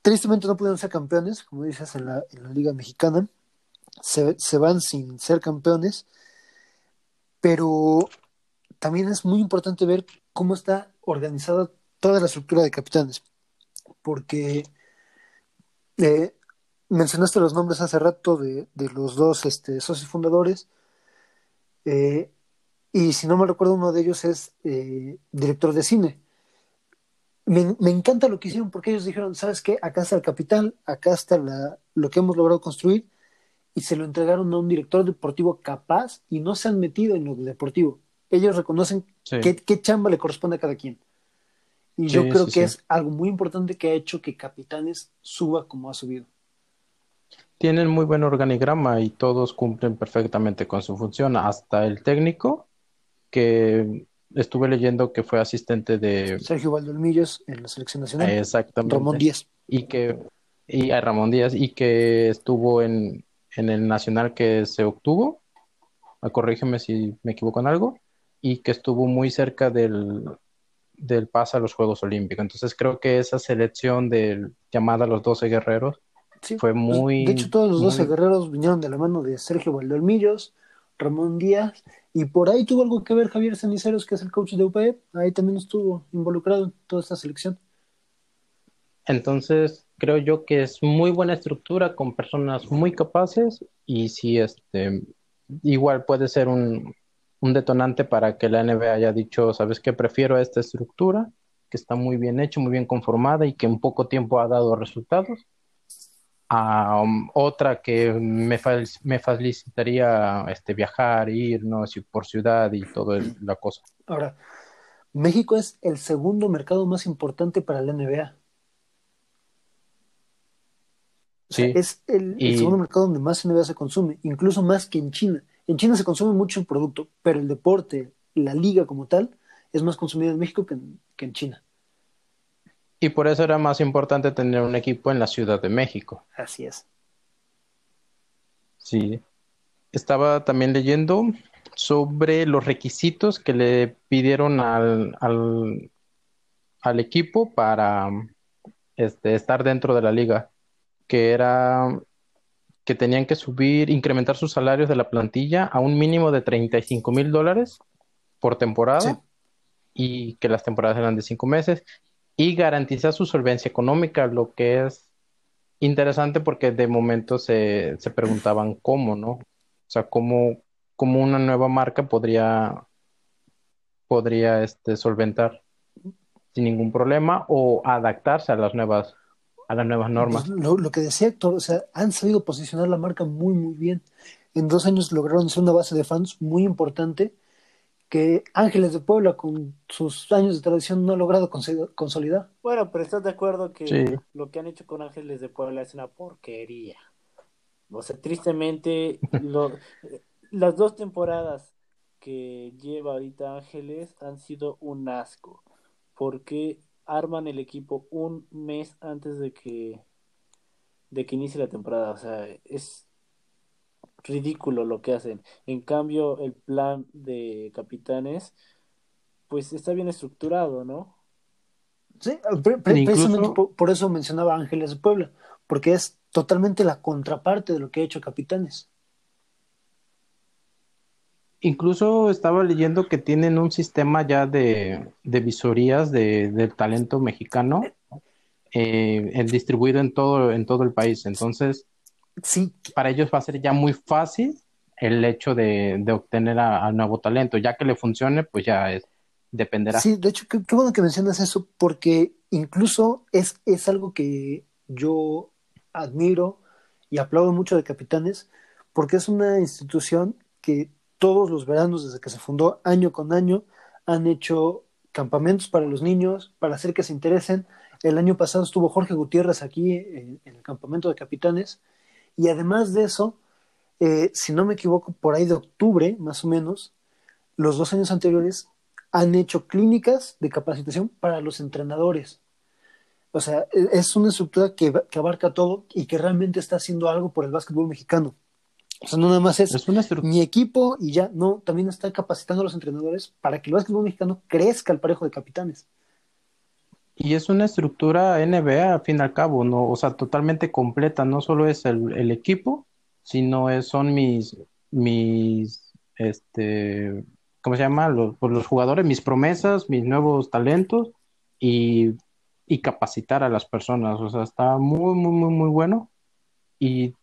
tristemente no pudieron ser campeones, como dices, en la, en la Liga Mexicana, se, se van sin ser campeones, pero también es muy importante ver cómo está organizada toda la estructura de capitanes, porque eh, mencionaste los nombres hace rato de, de los dos este, socios fundadores, eh, y si no me recuerdo, uno de ellos es eh, director de cine. Me, me encanta lo que hicieron porque ellos dijeron, ¿sabes qué? Acá está el capital, acá está la, lo que hemos logrado construir, y se lo entregaron a un director deportivo capaz y no se han metido en lo deportivo. Ellos reconocen Sí. qué, qué chamba le corresponde a cada quien. Y yo creo sí, que es algo muy importante que ha hecho que Capitanes suba como ha subido. Tienen muy buen organigrama y todos cumplen perfectamente con su función, hasta el técnico, que estuve leyendo que fue asistente de Sergio Valdolmillos en la selección nacional, exactamente Ramón Díaz. y que y a Ramón Díaz y que estuvo en, en el nacional que se obtuvo, ah, corrígeme si me equivoco en algo, y que estuvo muy cerca del, del pase a los Juegos Olímpicos. Entonces creo que esa selección del llamada Los Doce Guerreros Sí, fue muy de hecho, todos los 12 muy- guerreros vinieron de la mano de Sergio Valdolmillos, Ramón Díaz, y por ahí tuvo algo que ver Javier Ceniceros, que es el coach de UPE, ahí también estuvo involucrado en toda esta selección. Entonces, creo yo que es muy buena estructura con personas muy capaces y sí, este, igual puede ser un, un detonante para que la NBA haya dicho, ¿sabes qué? Prefiero esta estructura, que está muy bien hecha, muy bien conformada y que en poco tiempo ha dado resultados, a um, otra que me, me facilitaría este, viajar, ir, ¿no? Si por ciudad y toda la cosa. Ahora, México es el segundo mercado más importante para la NBA. O sea, Sí. es el, segundo mercado donde más NBA se consume, incluso más que en China. En China se consume mucho el producto, pero el deporte, la liga como tal, es más consumida en México que en, que en China. Y por eso era más importante tener un equipo en la Ciudad de México. Así es. Sí. Estaba también leyendo sobre los requisitos que le pidieron al, al, al equipo para este, estar dentro de la liga, que era que tenían que subir, incrementar sus salarios de la plantilla a un mínimo de 35 mil dólares por temporada y que las temporadas eran de cinco meses y garantizar su solvencia económica, lo que es interesante porque de momento se, se preguntaban cómo, ¿no? O sea, cómo, cómo una nueva marca podría, podría este, solventar sin ningún problema o adaptarse a las nuevas a las nuevas normas. Pues, lo, que decía Héctor, o sea, han sabido posicionar la marca muy, muy bien. En dos años lograron ser una base de fans muy importante que Ángeles de Puebla, con sus años de tradición, no ha logrado consolidar. Bueno, pero estás de acuerdo que lo que han hecho con Ángeles de Puebla es una porquería. O sea, tristemente, las dos temporadas que lleva ahorita Ángeles han sido un asco. Porque arman el equipo un mes antes de que de que inicie la temporada. O sea, es ridículo lo que hacen. En cambio, el plan de capitanes, pues está bien estructurado, ¿no? Sí, precisamente por, eso mencionaba Ángeles de Puebla, porque es totalmente la contraparte de lo que ha hecho Capitanes. Incluso estaba leyendo que tienen un sistema ya de, visorías de, del talento mexicano eh, distribuido en todo, en todo el país. Entonces, sí. para ellos va a ser ya muy fácil el hecho de, obtener al nuevo talento. Ya que le funcione, pues ya es, dependerá. Sí, de hecho, qué, bueno que mencionas eso, porque incluso es, es algo que yo admiro y aplaudo mucho de Capitanes, porque es una institución que todos los veranos desde que se fundó, año con año, han hecho campamentos para los niños, para hacer que se interesen. El año pasado estuvo Jorge Gutiérrez aquí en el campamento de capitanes y además de eso, eh, si no me equivoco, por ahí de octubre, más o menos, los dos años anteriores han hecho clínicas de capacitación para los entrenadores. O sea, e, es una estructura que, que abarca todo y que realmente está haciendo algo por el básquetbol mexicano. O sea, no nada más es, mi equipo y ya, no, también está capacitando a los entrenadores para que el básquetbol mexicano crezca al parejo de capitanes. Y es una estructura NBA, al fin y al cabo, ¿no? O sea, totalmente completa. No solo es el, equipo, sino es, son mis, mis, este, ¿cómo se llama? Los, pues, los jugadores, mis promesas, mis nuevos talentos y, y capacitar a las personas. O sea, está muy, muy, muy, muy bueno. Y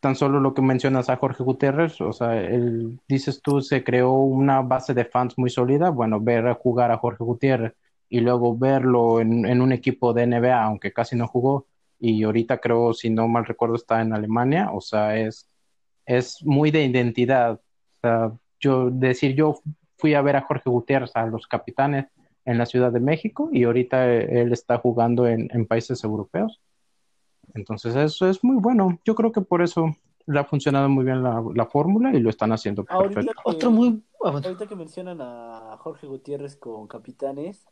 tan solo lo que mencionas a Jorge Gutiérrez, o sea, él, dices tú, se creó una base de fans muy sólida. Bueno, ver jugar a Jorge Gutiérrez y luego verlo en, un equipo de NBA, aunque casi no jugó, y ahorita creo, si no mal recuerdo, está en Alemania, o sea, es, es muy de identidad. O sea, yo decir, yo fui a ver a Jorge Gutiérrez, a los capitanes en la Ciudad de México, y ahorita él está jugando en, países europeos. Entonces, eso es muy bueno. Yo creo que por eso le ha funcionado muy bien la, la fórmula y lo están haciendo perfecto. Otro muy... Ahorita que mencionan a Jorge Gutiérrez con capitanes,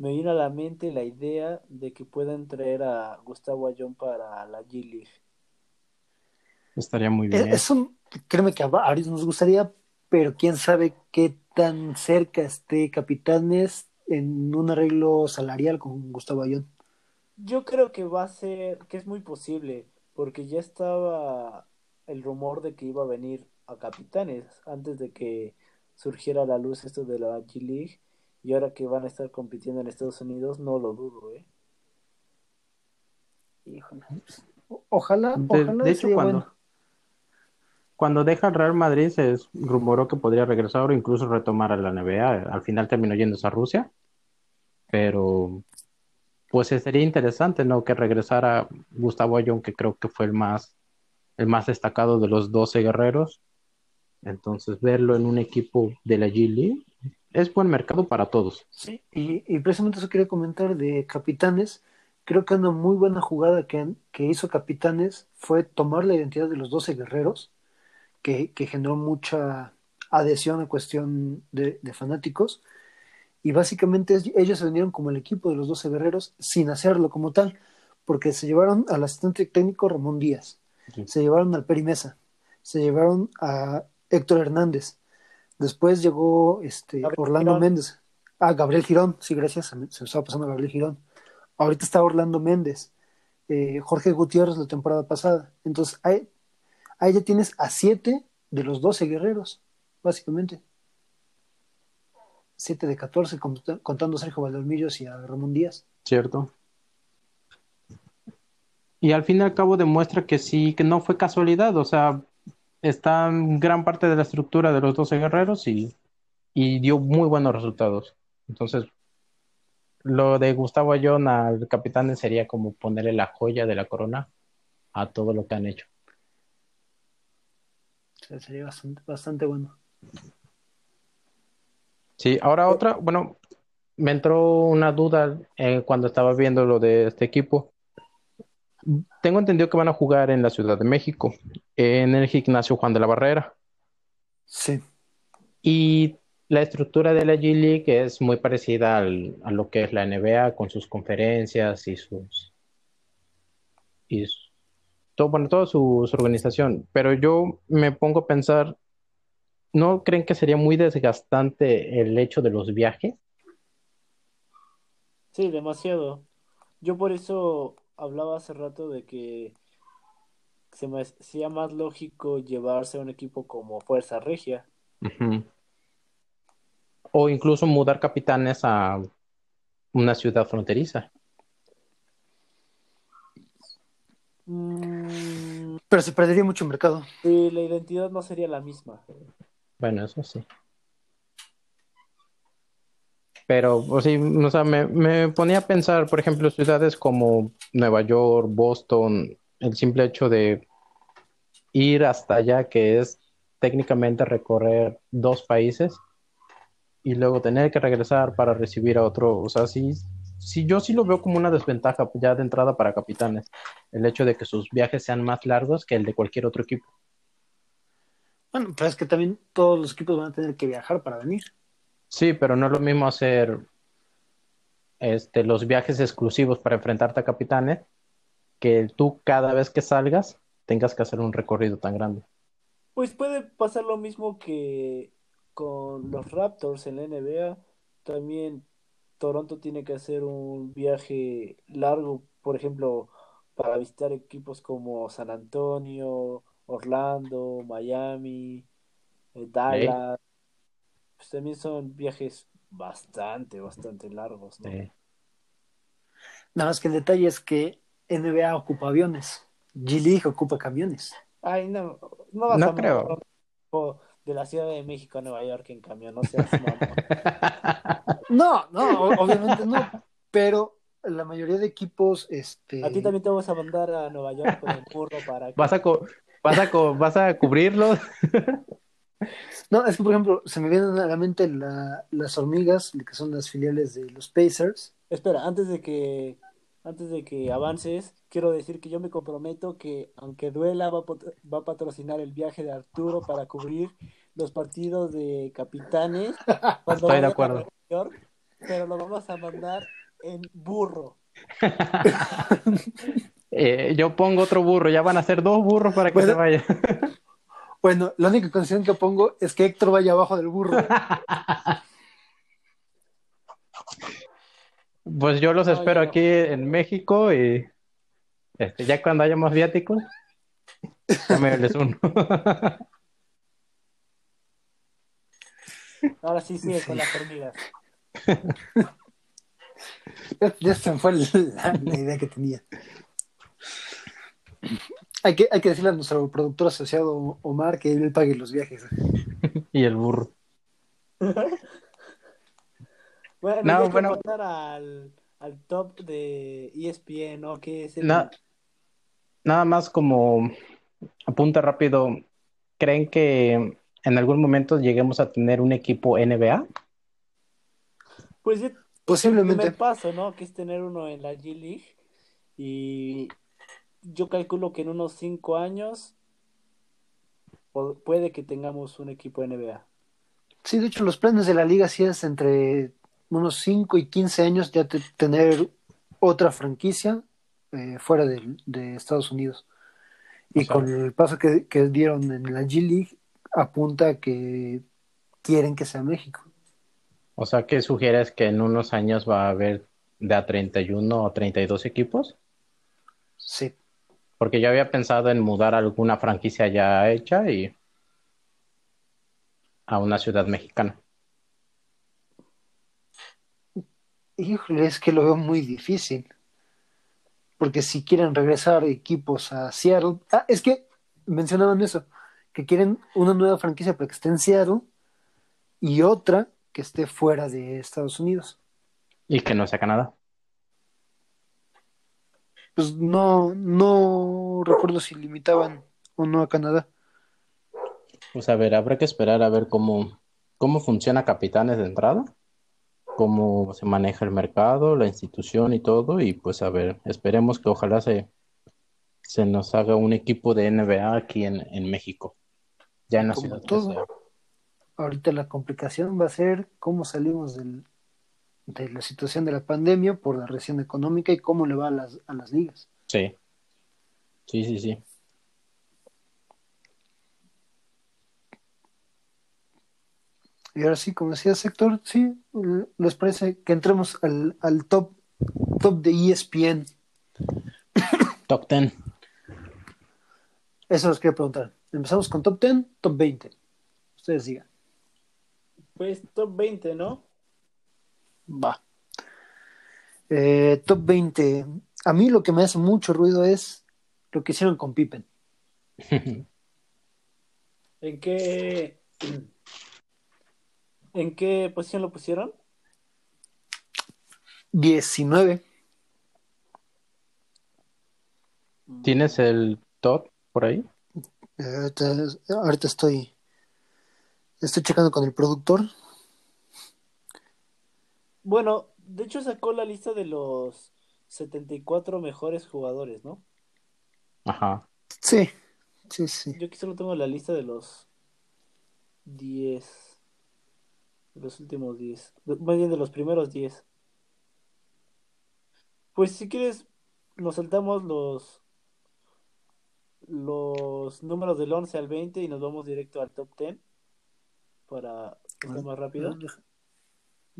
me vino a la mente la idea de que puedan traer a Gustavo Ayón para la G-League. Estaría muy bien. Eso, créeme que a varios nos gustaría, pero quién sabe qué tan cerca esté Capitanes en un arreglo salarial con Gustavo Ayón. Yo creo que va a ser, que es muy posible, porque ya estaba el rumor de que iba a venir a Capitanes antes de que surgiera a la luz esto de la G-League y ahora que van a estar compitiendo en Estados Unidos, no lo dudo, ¿eh? Híjole. Ojalá, ojalá de, hecho, cuando, cuando deja el Real Madrid se rumoró que podría regresar o incluso retomar a la NBA. Al final terminó yéndose a Rusia. Pero pues sería interesante, ¿no? Que regresara Gustavo Ayón, que creo que fue el más, el más destacado de los 12 guerreros. Entonces, verlo en un equipo de la G League es buen mercado para todos. Sí, y, precisamente eso quería comentar de Capitanes. Creo que una muy buena jugada que, que hizo Capitanes fue tomar la identidad de los 12 guerreros, que, generó mucha adhesión a cuestión de, fanáticos. Y básicamente ellos se vendieron como el equipo de los 12 guerreros sin hacerlo como tal, porque se llevaron al asistente técnico Ramón Díaz, se llevaron al Perimesa, se llevaron a Héctor Hernández, Después llegó este Orlando Méndez. Ah, Gabriel Girón, sí, gracias, se me, estaba pasando Gabriel Girón. Ahorita está Orlando Méndez, eh, Jorge Gutiérrez la temporada pasada. Entonces, ahí, ahí ya tienes a siete de los 12 guerreros, básicamente. 7 de 14, contando a Sergio Valdolmillos y a Ramón Díaz. Cierto. Y al fin y al cabo demuestra que sí, que no fue casualidad, o sea, está en gran parte de la estructura de los 12 guerreros y, y dio muy buenos resultados. Entonces, lo de Gustavo Ayón al capitán sería como ponerle la joya de la corona a todo lo que han hecho. sería bastante, bastante bueno. Sí, ahora otra, bueno, me entró una duda eh, cuando estaba viendo lo de este equipo. Tengo entendido que van a jugar en la Ciudad de México, en el gimnasio Juan de la Barrera. Sí. Y la estructura de la G League es muy parecida al, a lo que es la NBA con sus conferencias y sus y todo, bueno, toda su organización. Pero yo me pongo a pensar ¿No creen que sería muy desgastante el hecho de los viajes? Sí, demasiado. Yo por eso hablaba hace rato de que se me hacía más lógico llevarse a un equipo como Fuerza Regia. O incluso mudar capitanes a una ciudad fronteriza. Mm. Pero se perdería mucho mercado. Sí, la identidad no sería la misma. Bueno, eso sí. Pero, o, sí, o sea, me, me ponía a pensar, por ejemplo, ciudades como Nueva York, Boston, el simple hecho de ir hasta allá, que es técnicamente recorrer dos países y luego tener que regresar para recibir a otro, o sea, sí, sí, yo sí lo veo como una desventaja ya de entrada para capitanes, el hecho de que sus viajes sean más largos que el de cualquier otro equipo. Bueno, pero es que también todos los equipos van a tener que viajar para venir. Sí, pero no es lo mismo hacer este, los viajes exclusivos para enfrentarte a capitanes que tú cada vez que salgas tengas que hacer un recorrido tan grande. Pues puede pasar lo mismo que con los Raptors en la NBA. También Toronto tiene que hacer un viaje largo, por ejemplo, para visitar equipos como San Antonio, Orlando, Miami, eh, Dallas. Pues también son viajes bastante, bastante largos, ¿no? Nada más que el detalle es que NBA ocupa aviones, G League ocupa camiones. Ay, no, no vas a creo. de la Ciudad de México a Nueva York en camión, no seas No, no, obviamente no, pero la mayoría de equipos, este... A ti también te vamos a mandar a Nueva York con el burro para... Vas a, ¿Vas a, vas a cubrirlos? No, es que por ejemplo, se me vienen a la mente las hormigas, que son las filiales de los Pacers. Espera, antes de que antes de que avances, quiero decir que yo me comprometo que aunque duela va a, va a patrocinar el viaje de Arturo para cubrir los partidos de capitanes Estoy de acuerdo. pero lo vamos a mandar en burro. Eh, yo pongo otro burro, ya van a ser dos burros para que se vaya. bueno, la única condición que pongo es que Héctor vaya abajo del burro. pues yo los espero aquí en México y este, ya cuando haya más viáticos, me les uno. Ahora sí sigue con las hormigas. ya, se me fue la idea que tenía. Hay que, hay que decirle a nuestro productor asociado Omar que él pague los viajes. y el burro. bueno, no, bueno. Al, al, top de ESPN, ¿no? ¿Qué es el... nada más como apunta rápido. ¿Creen que en algún momento lleguemos a tener un equipo NBA? Pues posiblemente. El paso, ¿no? Que es tener uno en la G League y yo calculo que en unos 5 años puede que tengamos un equipo NBA. Sí, de hecho los planes de la liga sí es entre unos 5 y 15 años ya tener otra franquicia eh, fuera de, Estados Unidos. Y con el paso que, dieron en la G League, apunta que quieren que sea México. O sea, ¿qué sugieres que en unos años va a haber de a 31 o 32 equipos? Sí. Porque yo había pensado en mudar alguna franquicia ya hecha y a una ciudad mexicana. Híjole, es que lo veo muy difícil. Porque si quieren regresar equipos a Seattle. Ah, es que mencionaban eso. Que quieren una nueva franquicia para que esté en Seattle y otra que esté fuera de Estados Unidos. Y que no sea Canadá. Pues no, no recuerdo si limitaban o no a Canadá. Pues a ver, habrá que esperar a ver cómo, cómo funciona Capitanes de entrada, cómo se maneja el mercado, la institución y todo, y pues a ver, esperemos que ojalá se, se nos haga un equipo de NBA aquí en, en México, ya en la Como ciudad todo. Ahorita la complicación va a ser cómo salimos del- de la situación de la pandemia por la recesión económica y cómo le va a las, a las ligas. Sí, sí, sí, sí. Y ahora sí, como decía sector, sí, les parece que entremos al, al top, top de ESPN. Top 10. Eso les quería preguntar. Empezamos con top 10, top 20. Ustedes digan. Pues top 20, ¿no? Va. Eh, top 20. A mí lo que me hace mucho ruido es lo que hicieron con Pippen. ¿En qué en qué posición lo pusieron? 19. ¿Tienes el top por ahí? Eh, ahorita, ahorita estoy, estoy checando con el productor. Bueno, de hecho sacó la lista de los 74 mejores jugadores, ¿no? Ajá. Sí, sí, sí. Yo aquí solo tengo la lista de los 10. De los últimos 10. de- Más bien de los primeros 10. Pues si quieres, nos saltamos los los números del 11 al 20 y nos vamos directo al top 10 para que sea más rápido.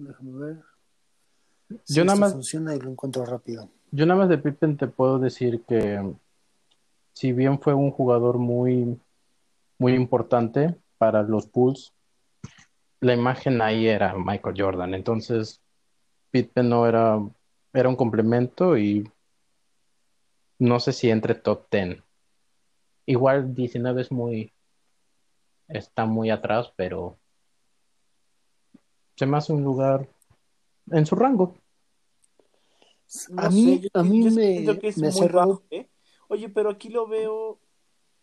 Déjame ver. Yo Si nada esto más- funciona y lo encuentro rápido. Yo nada más de Pippen te puedo decir que si bien fue un jugador muy, muy importante para los Bulls, la imagen ahí era Michael Jordan. Entonces, Pippen no era, era un complemento y no sé si entre top 10. Igual 19 es muy, está muy atrás, pero se me hace un lugar en su rango. No a mí, sé, yo, a mí yo me, que es me muy bajo, ¿eh? Oye, pero aquí lo veo,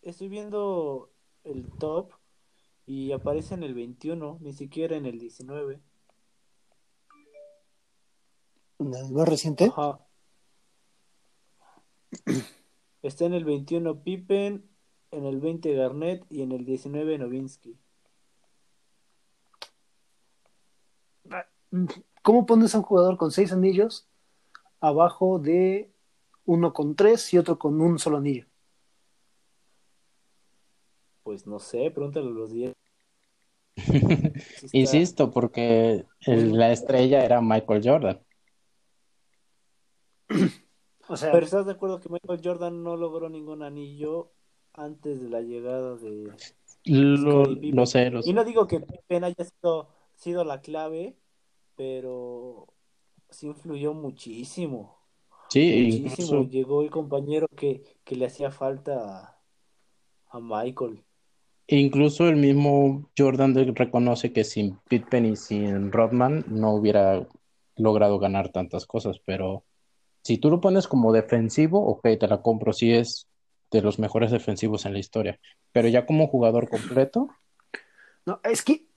estoy viendo el top y aparece en el 21, ni siquiera en el 19. ¿El más reciente? Ajá. Está en el 21 Pippen, en el 20 Garnett y en el 19 Novinsky. ¿Cómo pones a un jugador con seis anillos abajo de uno con tres y otro con un solo anillo? Pues no sé, pregúntale a los 10. Sí está- Insisto, porque el- la estrella era Michael Jordan. O sea, Pero ¿estás de acuerdo que Michael Jordan no logró ningún anillo antes de la llegada de... Lo, Scottie Pippen. lo sé, lo sé. Y no digo que Pippen haya sido, sido la clave, pero sí influyó muchísimo. Sí, Muchísimo. incluso, Llegó el compañero que, que le hacía falta a, a Michael. incluso el mismo Jordan reconoce que sin Pippen y sin Rodman no hubiera logrado ganar tantas cosas, pero si tú lo pones como defensivo, ok, te la compro, sí es de los mejores defensivos en la historia, pero ya como jugador completo, no, es que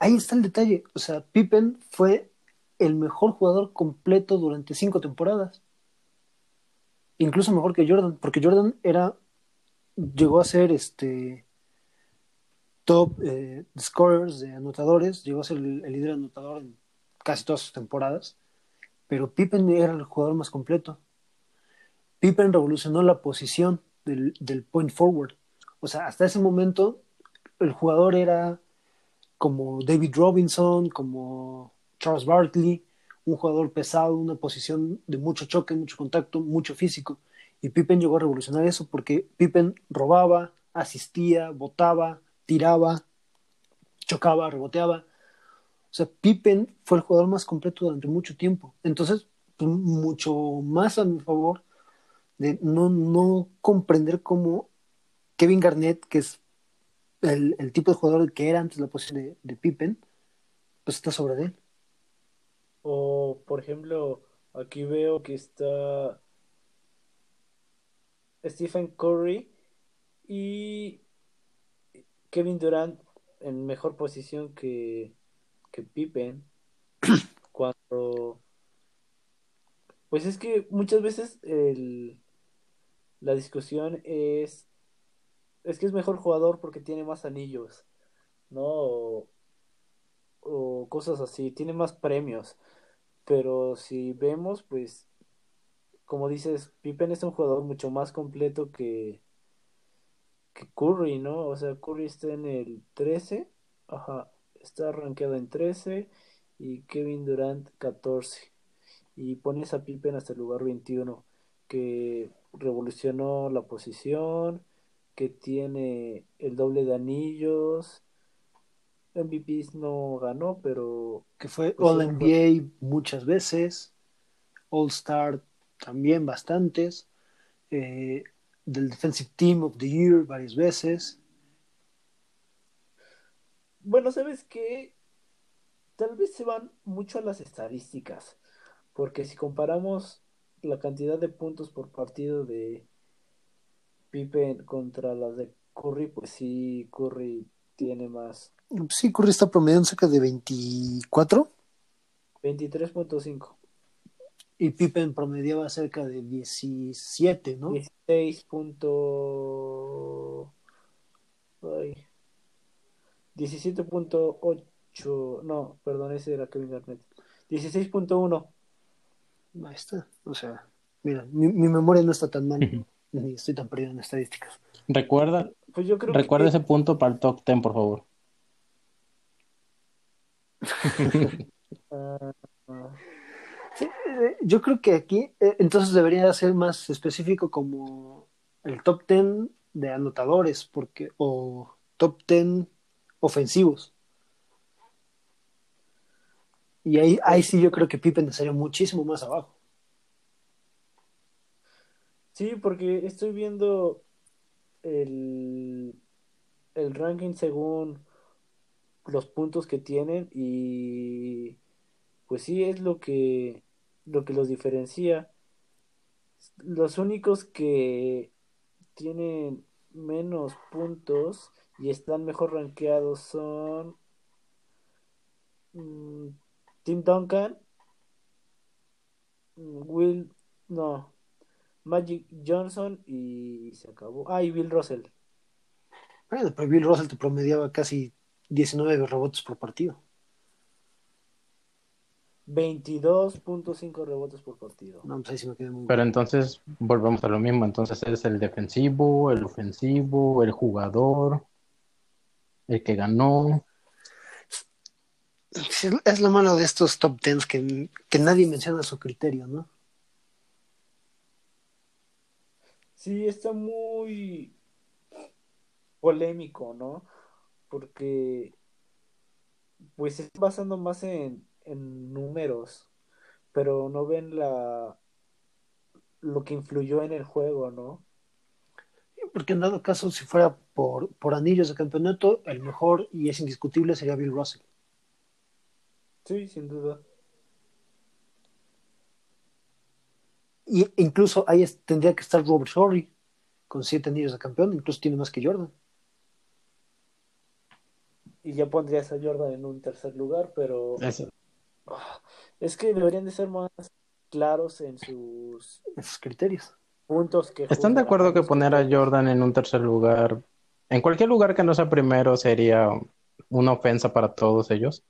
ahí está el detalle. O sea, Pippen fue el mejor jugador completo durante cinco temporadas. Incluso mejor que Jordan, porque Jordan era, llegó a ser este top eh, scorers de anotadores, llegó a ser el, líder anotador en casi todas sus temporadas, pero Pippen era el jugador más completo. Pippen revolucionó la posición del, del point forward. O sea, hasta ese momento el jugador era como David Robinson, como Charles Barkley, un jugador pesado, una posición de mucho choque, mucho contacto, mucho físico. Y Pippen llegó a revolucionar eso porque Pippen robaba, asistía, botaba, tiraba, chocaba, reboteaba. O sea, Pippen fue el jugador más completo durante mucho tiempo. Entonces, pues, mucho más a mi favor de no, no comprender cómo Kevin Garnett, que es el, el, tipo de jugador que era antes la posición de, de Pippen, pues está sobre él. O, por ejemplo, aquí veo que está Stephen Curry y Kevin Durant en mejor posición que, que Pippen. cuando. Pues es que muchas veces el, la discusión es. Es que es mejor jugador porque tiene más anillos, ¿no? O, cosas así, tiene más premios. Pero si vemos, pues, como dices, Pippen es un jugador mucho más completo que, que Curry, ¿no? O sea, Curry está en el 13, ajá, está rankeado en 13 y Kevin Durant 14. Y pones a Pippen hasta el lugar 21, que revolucionó la posición, que tiene el doble de anillos. MVPs no ganó, pero... Que fue pues, All NBA muchas veces, All Star también bastantes, eh, del Defensive Team of the Year varias veces. Bueno, ¿sabes qué? Tal vez se van mucho a las estadísticas, porque si comparamos la cantidad de puntos por partido de Pippen contra las de Curry, pues sí, Curry tiene más. Sí, Curry está promediando cerca de 24. 23.5. Y Pippen promediaba cerca de 17, ¿no? 16. Punto... 17.8. No, perdón, ese era Kevin Garnett. 16.1. Ahí está. O sea, mira, mi, mi, memoria no está tan mal. ni estoy tan perdido en estadísticas. Recuerda, pues yo creo recuerda que... ese punto para el top 10, por favor. uh, Sí, yo creo que aquí eh, entonces debería ser más específico como el top 10 de anotadores porque o top 10 ofensivos. Y ahí, ahí sí yo creo que Pippen estaría muchísimo más abajo. Sí, porque estoy viendo el, el ranking según los puntos que tienen y pues sí es lo que lo que los diferencia. Los únicos que tienen menos puntos y están mejor rankeados son mm, Tim Duncan, mm, Will, no, Magic Johnson y se acabó. Ah, y Bill Russell. Bueno, pero Bill Russell te promediaba casi 19 rebotes por partido. 22.5 rebotes por partido. No, pues ahí sí me quedé muy Pero entonces volvemos a lo mismo. Entonces es el defensivo, el ofensivo, el jugador, el que ganó. Es lo malo de estos top tens que, que nadie menciona su criterio, ¿no? Sí, está muy polémico, ¿no? Porque pues se está basando más en, en números, pero no ven la lo que influyó en el juego, ¿no? Porque en dado caso, si fuera por, por anillos de campeonato, el mejor y es indiscutible sería Bill Russell. Sí, sin duda. Y incluso ahí tendría que estar Robert Horry con siete anillos de campeón, incluso tiene más que Jordan. Y ya pondrías a Jordan en un tercer lugar, pero Eso. ah, es que deberían de ser más claros en sus criterios. puntos que ¿Están de acuerdo que poner a. Jordan en un tercer lugar, en cualquier lugar que no sea primero, sería una ofensa para todos ellos?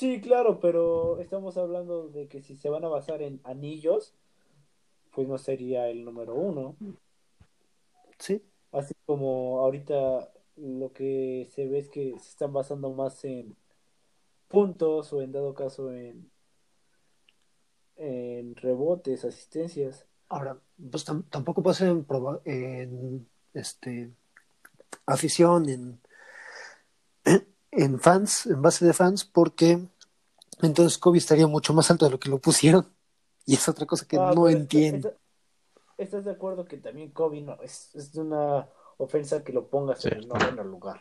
Sí, claro, pero estamos hablando de que si se van a basar en anillos, pues no sería el número uno. Sí. Así como ahorita lo que se ve es que se están basando más en puntos o en dado caso en, en rebotes, asistencias. Ahora, pues tampoco puede ser en, en este, afición, en, en fans, en base de fans, porque entonces Kobe estaría mucho más alto de lo que lo pusieron. Y es otra cosa que ah, no entiendo. ¿Estás de acuerdo que también Kobe no es, es una ofensa que lo pongas en el noveno lugar?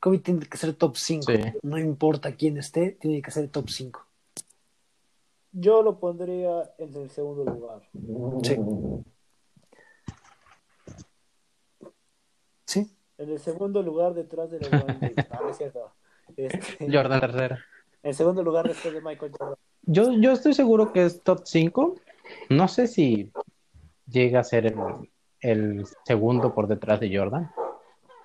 Kobe tiene que ser top 5. No importa quién esté, tiene que ser top 5. Yo lo pondría en el segundo lugar. Sí. Sí. En el segundo lugar detrás de LeBron No, es cierto. Este, Jordan Herrera. En segundo lugar después de Michael Jordan. Yo, yo estoy seguro que es top 5. No sé si llega a ser el, el segundo por detrás de Jordan.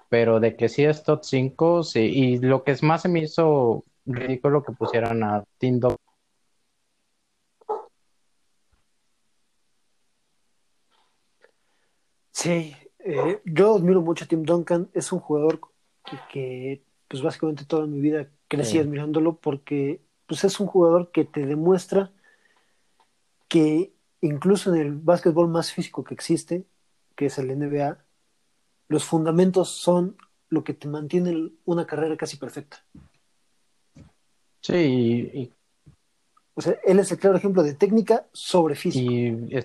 Pero de que sí es top 5, sí. Y lo que es más se me hizo ridículo que pusieran a Tim Sí, eh, yo admiro mucho a Tim Duncan. Es un jugador que, pues básicamente toda mi vida crecí admirándolo porque pues es un jugador que te demuestra que incluso en el básquetbol más físico que existe, que es el NBA, los fundamentos son lo que te mantiene una carrera casi perfecta. Sí, o sea, él es el claro ejemplo de técnica sobre físico. Y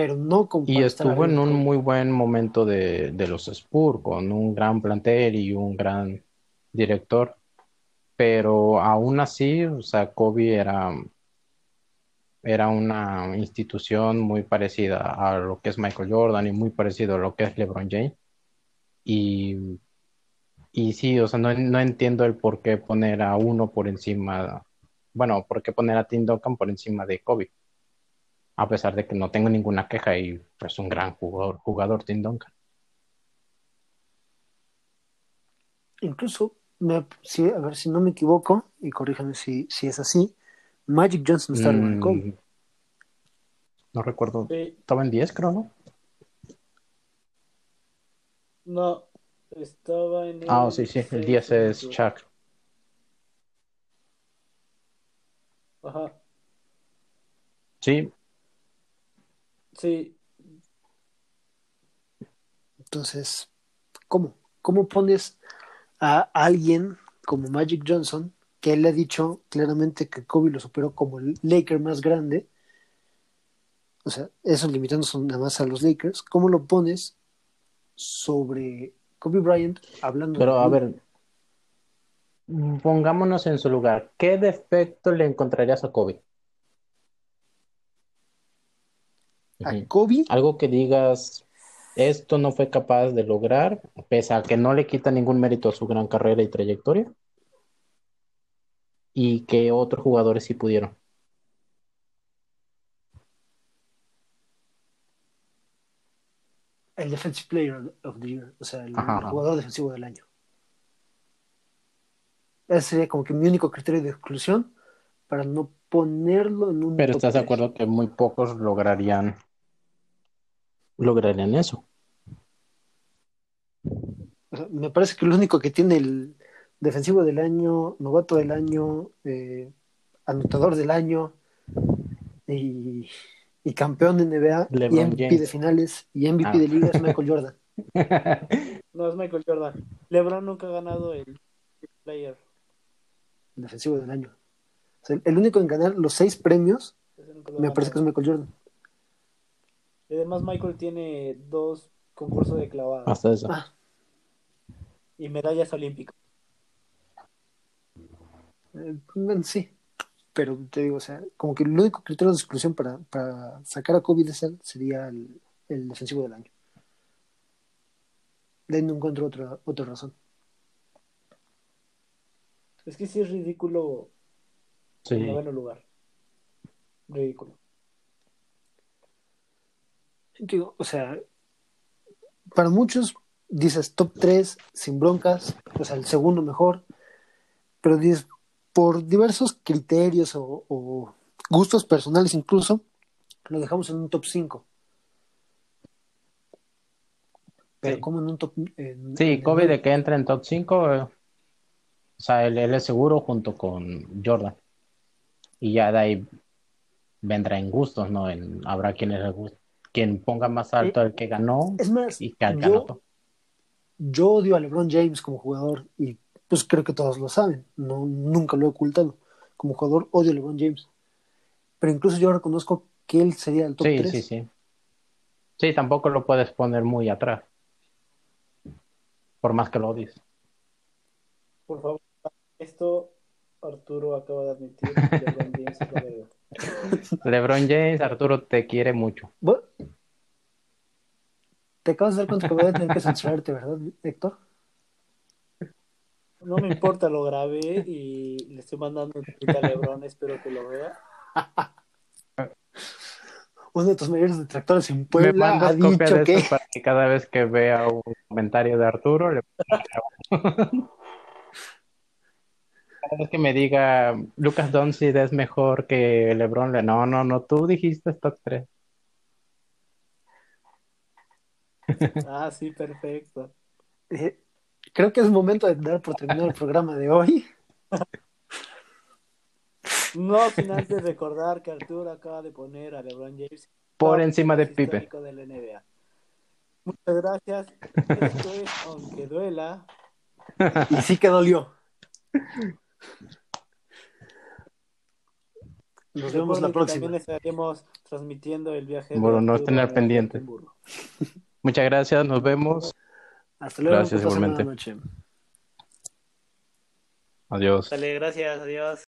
pero no Y estuvo en un muy buen momento de, los Spurs, con un gran plantel y un gran director. Pero aún así, o sea, Kobe era, era una institución muy parecida a lo que es Michael Jordan y muy parecido a lo que es LeBron James. Y, y sí, o sea, no, no entiendo el por qué poner a uno por encima, bueno, por qué poner a Tim Duncan por encima de Kobe a pesar de que no tengo ninguna queja y pues un gran jugador, jugador Tim Duncan. Incluso, me, si, a ver si no me equivoco, y corríjame si, si es así, Magic Johnson está en el mm, No recuerdo. Estaba en 10, creo, ¿no? No, estaba en el... Ah, sí, sí, el 10 es Chuck. Ajá. Sí, Sí. Entonces, ¿cómo? ¿Cómo pones a alguien como Magic Johnson, que él le ha dicho claramente que Kobe lo superó como el Laker más grande? O sea, eso limitándose nada más a los Lakers. ¿Cómo lo pones sobre Kobe Bryant hablando Pero a ver, pongámonos en su lugar. ¿Qué defecto le encontrarías a Kobe? A Kobe. Algo que digas, esto no fue capaz de lograr, pese a que no le quita ningún mérito a su gran carrera y trayectoria, y que otros jugadores sí pudieron. El Defensive Player of the Year, o sea, el, jugador defensivo del año. Ese sería como que mi único criterio de exclusión para no ponerlo en un. Pero estás de acuerdo que muy pocos lograrían lograrían eso. me parece que lo único que tiene el defensivo del año, novato del año, eh, anotador del año y, campeón de NBA y MVP de finales y MVP de liga es Michael Jordan. no es Michael Jordan. LeBron nunca ha ganado el player. defensivo del año. el único en ganar los seis premios me parece que es Michael Jordan. Y además Michael tiene dos concursos de clavadas. Hasta eso. Ah. Y medallas olímpicas. Eh, sí, pero te digo, o sea, como que el único criterio de exclusión para, para sacar a Kobe de sería el, defensivo del año. De ahí no encuentro otra, otra razón. Es que sí es ridículo sí. en noveno lugar. Ridículo o sea, para muchos dices top 3 sin broncas, o sea, el segundo mejor, pero dices, por diversos criterios o, gustos personales incluso, lo dejamos en un top 5. pero Sí. como en un top. en- Sí, en- Kobe de que entra en top 5, eh, o sea, él, él es seguro junto con Jordan. Y ya de ahí vendrá en gustos, ¿no? En, habrá quienes les guste, quien ponga más alto al que ganó Es más, y que al que yo, anotó. yo odio a LeBron James como jugador y pues creo que todos lo saben, no, nunca lo he ocultado. Como jugador odio a LeBron James. Pero incluso yo reconozco que él sería el top Sí, 3. sí, sí. Sí, tampoco lo puedes poner muy atrás. Por más que lo odies. Por favor, esto Arturo acaba de admitir que LeBron James es la. LeBron James, Arturo te quiere mucho. Te acabas de dar cuenta que voy a tener que censurarte, ¿verdad, Héctor? No me importa, lo grabé y le estoy mandando un tweet a LeBron, espero que lo vea. Uno de tus mayores detractores en Me Puebla ha mandas copia dicho de que... esto para que cada vez que vea un comentario de Arturo, le cada vez que me diga Lucas Doncic es mejor que LeBron, le- no, no, no, tú dijiste top 3. Ah, sí, perfecto. Eh, Creo que es momento de dar por terminado el programa de hoy. No sin antes recordar que Arturo acaba de poner a LeBron James Por encima de Pipe. histórico del NBA. Muchas gracias. Esto es Aunque Duela. Y sí que dolió. Nos vemos la Recuerden próxima. También estaremos transmitiendo el viaje Bueno, no a pendiente. Muchas gracias, nos vemos. Hasta luego. Gracias, igualmente. noche. Adiós. Dale, gracias, adiós.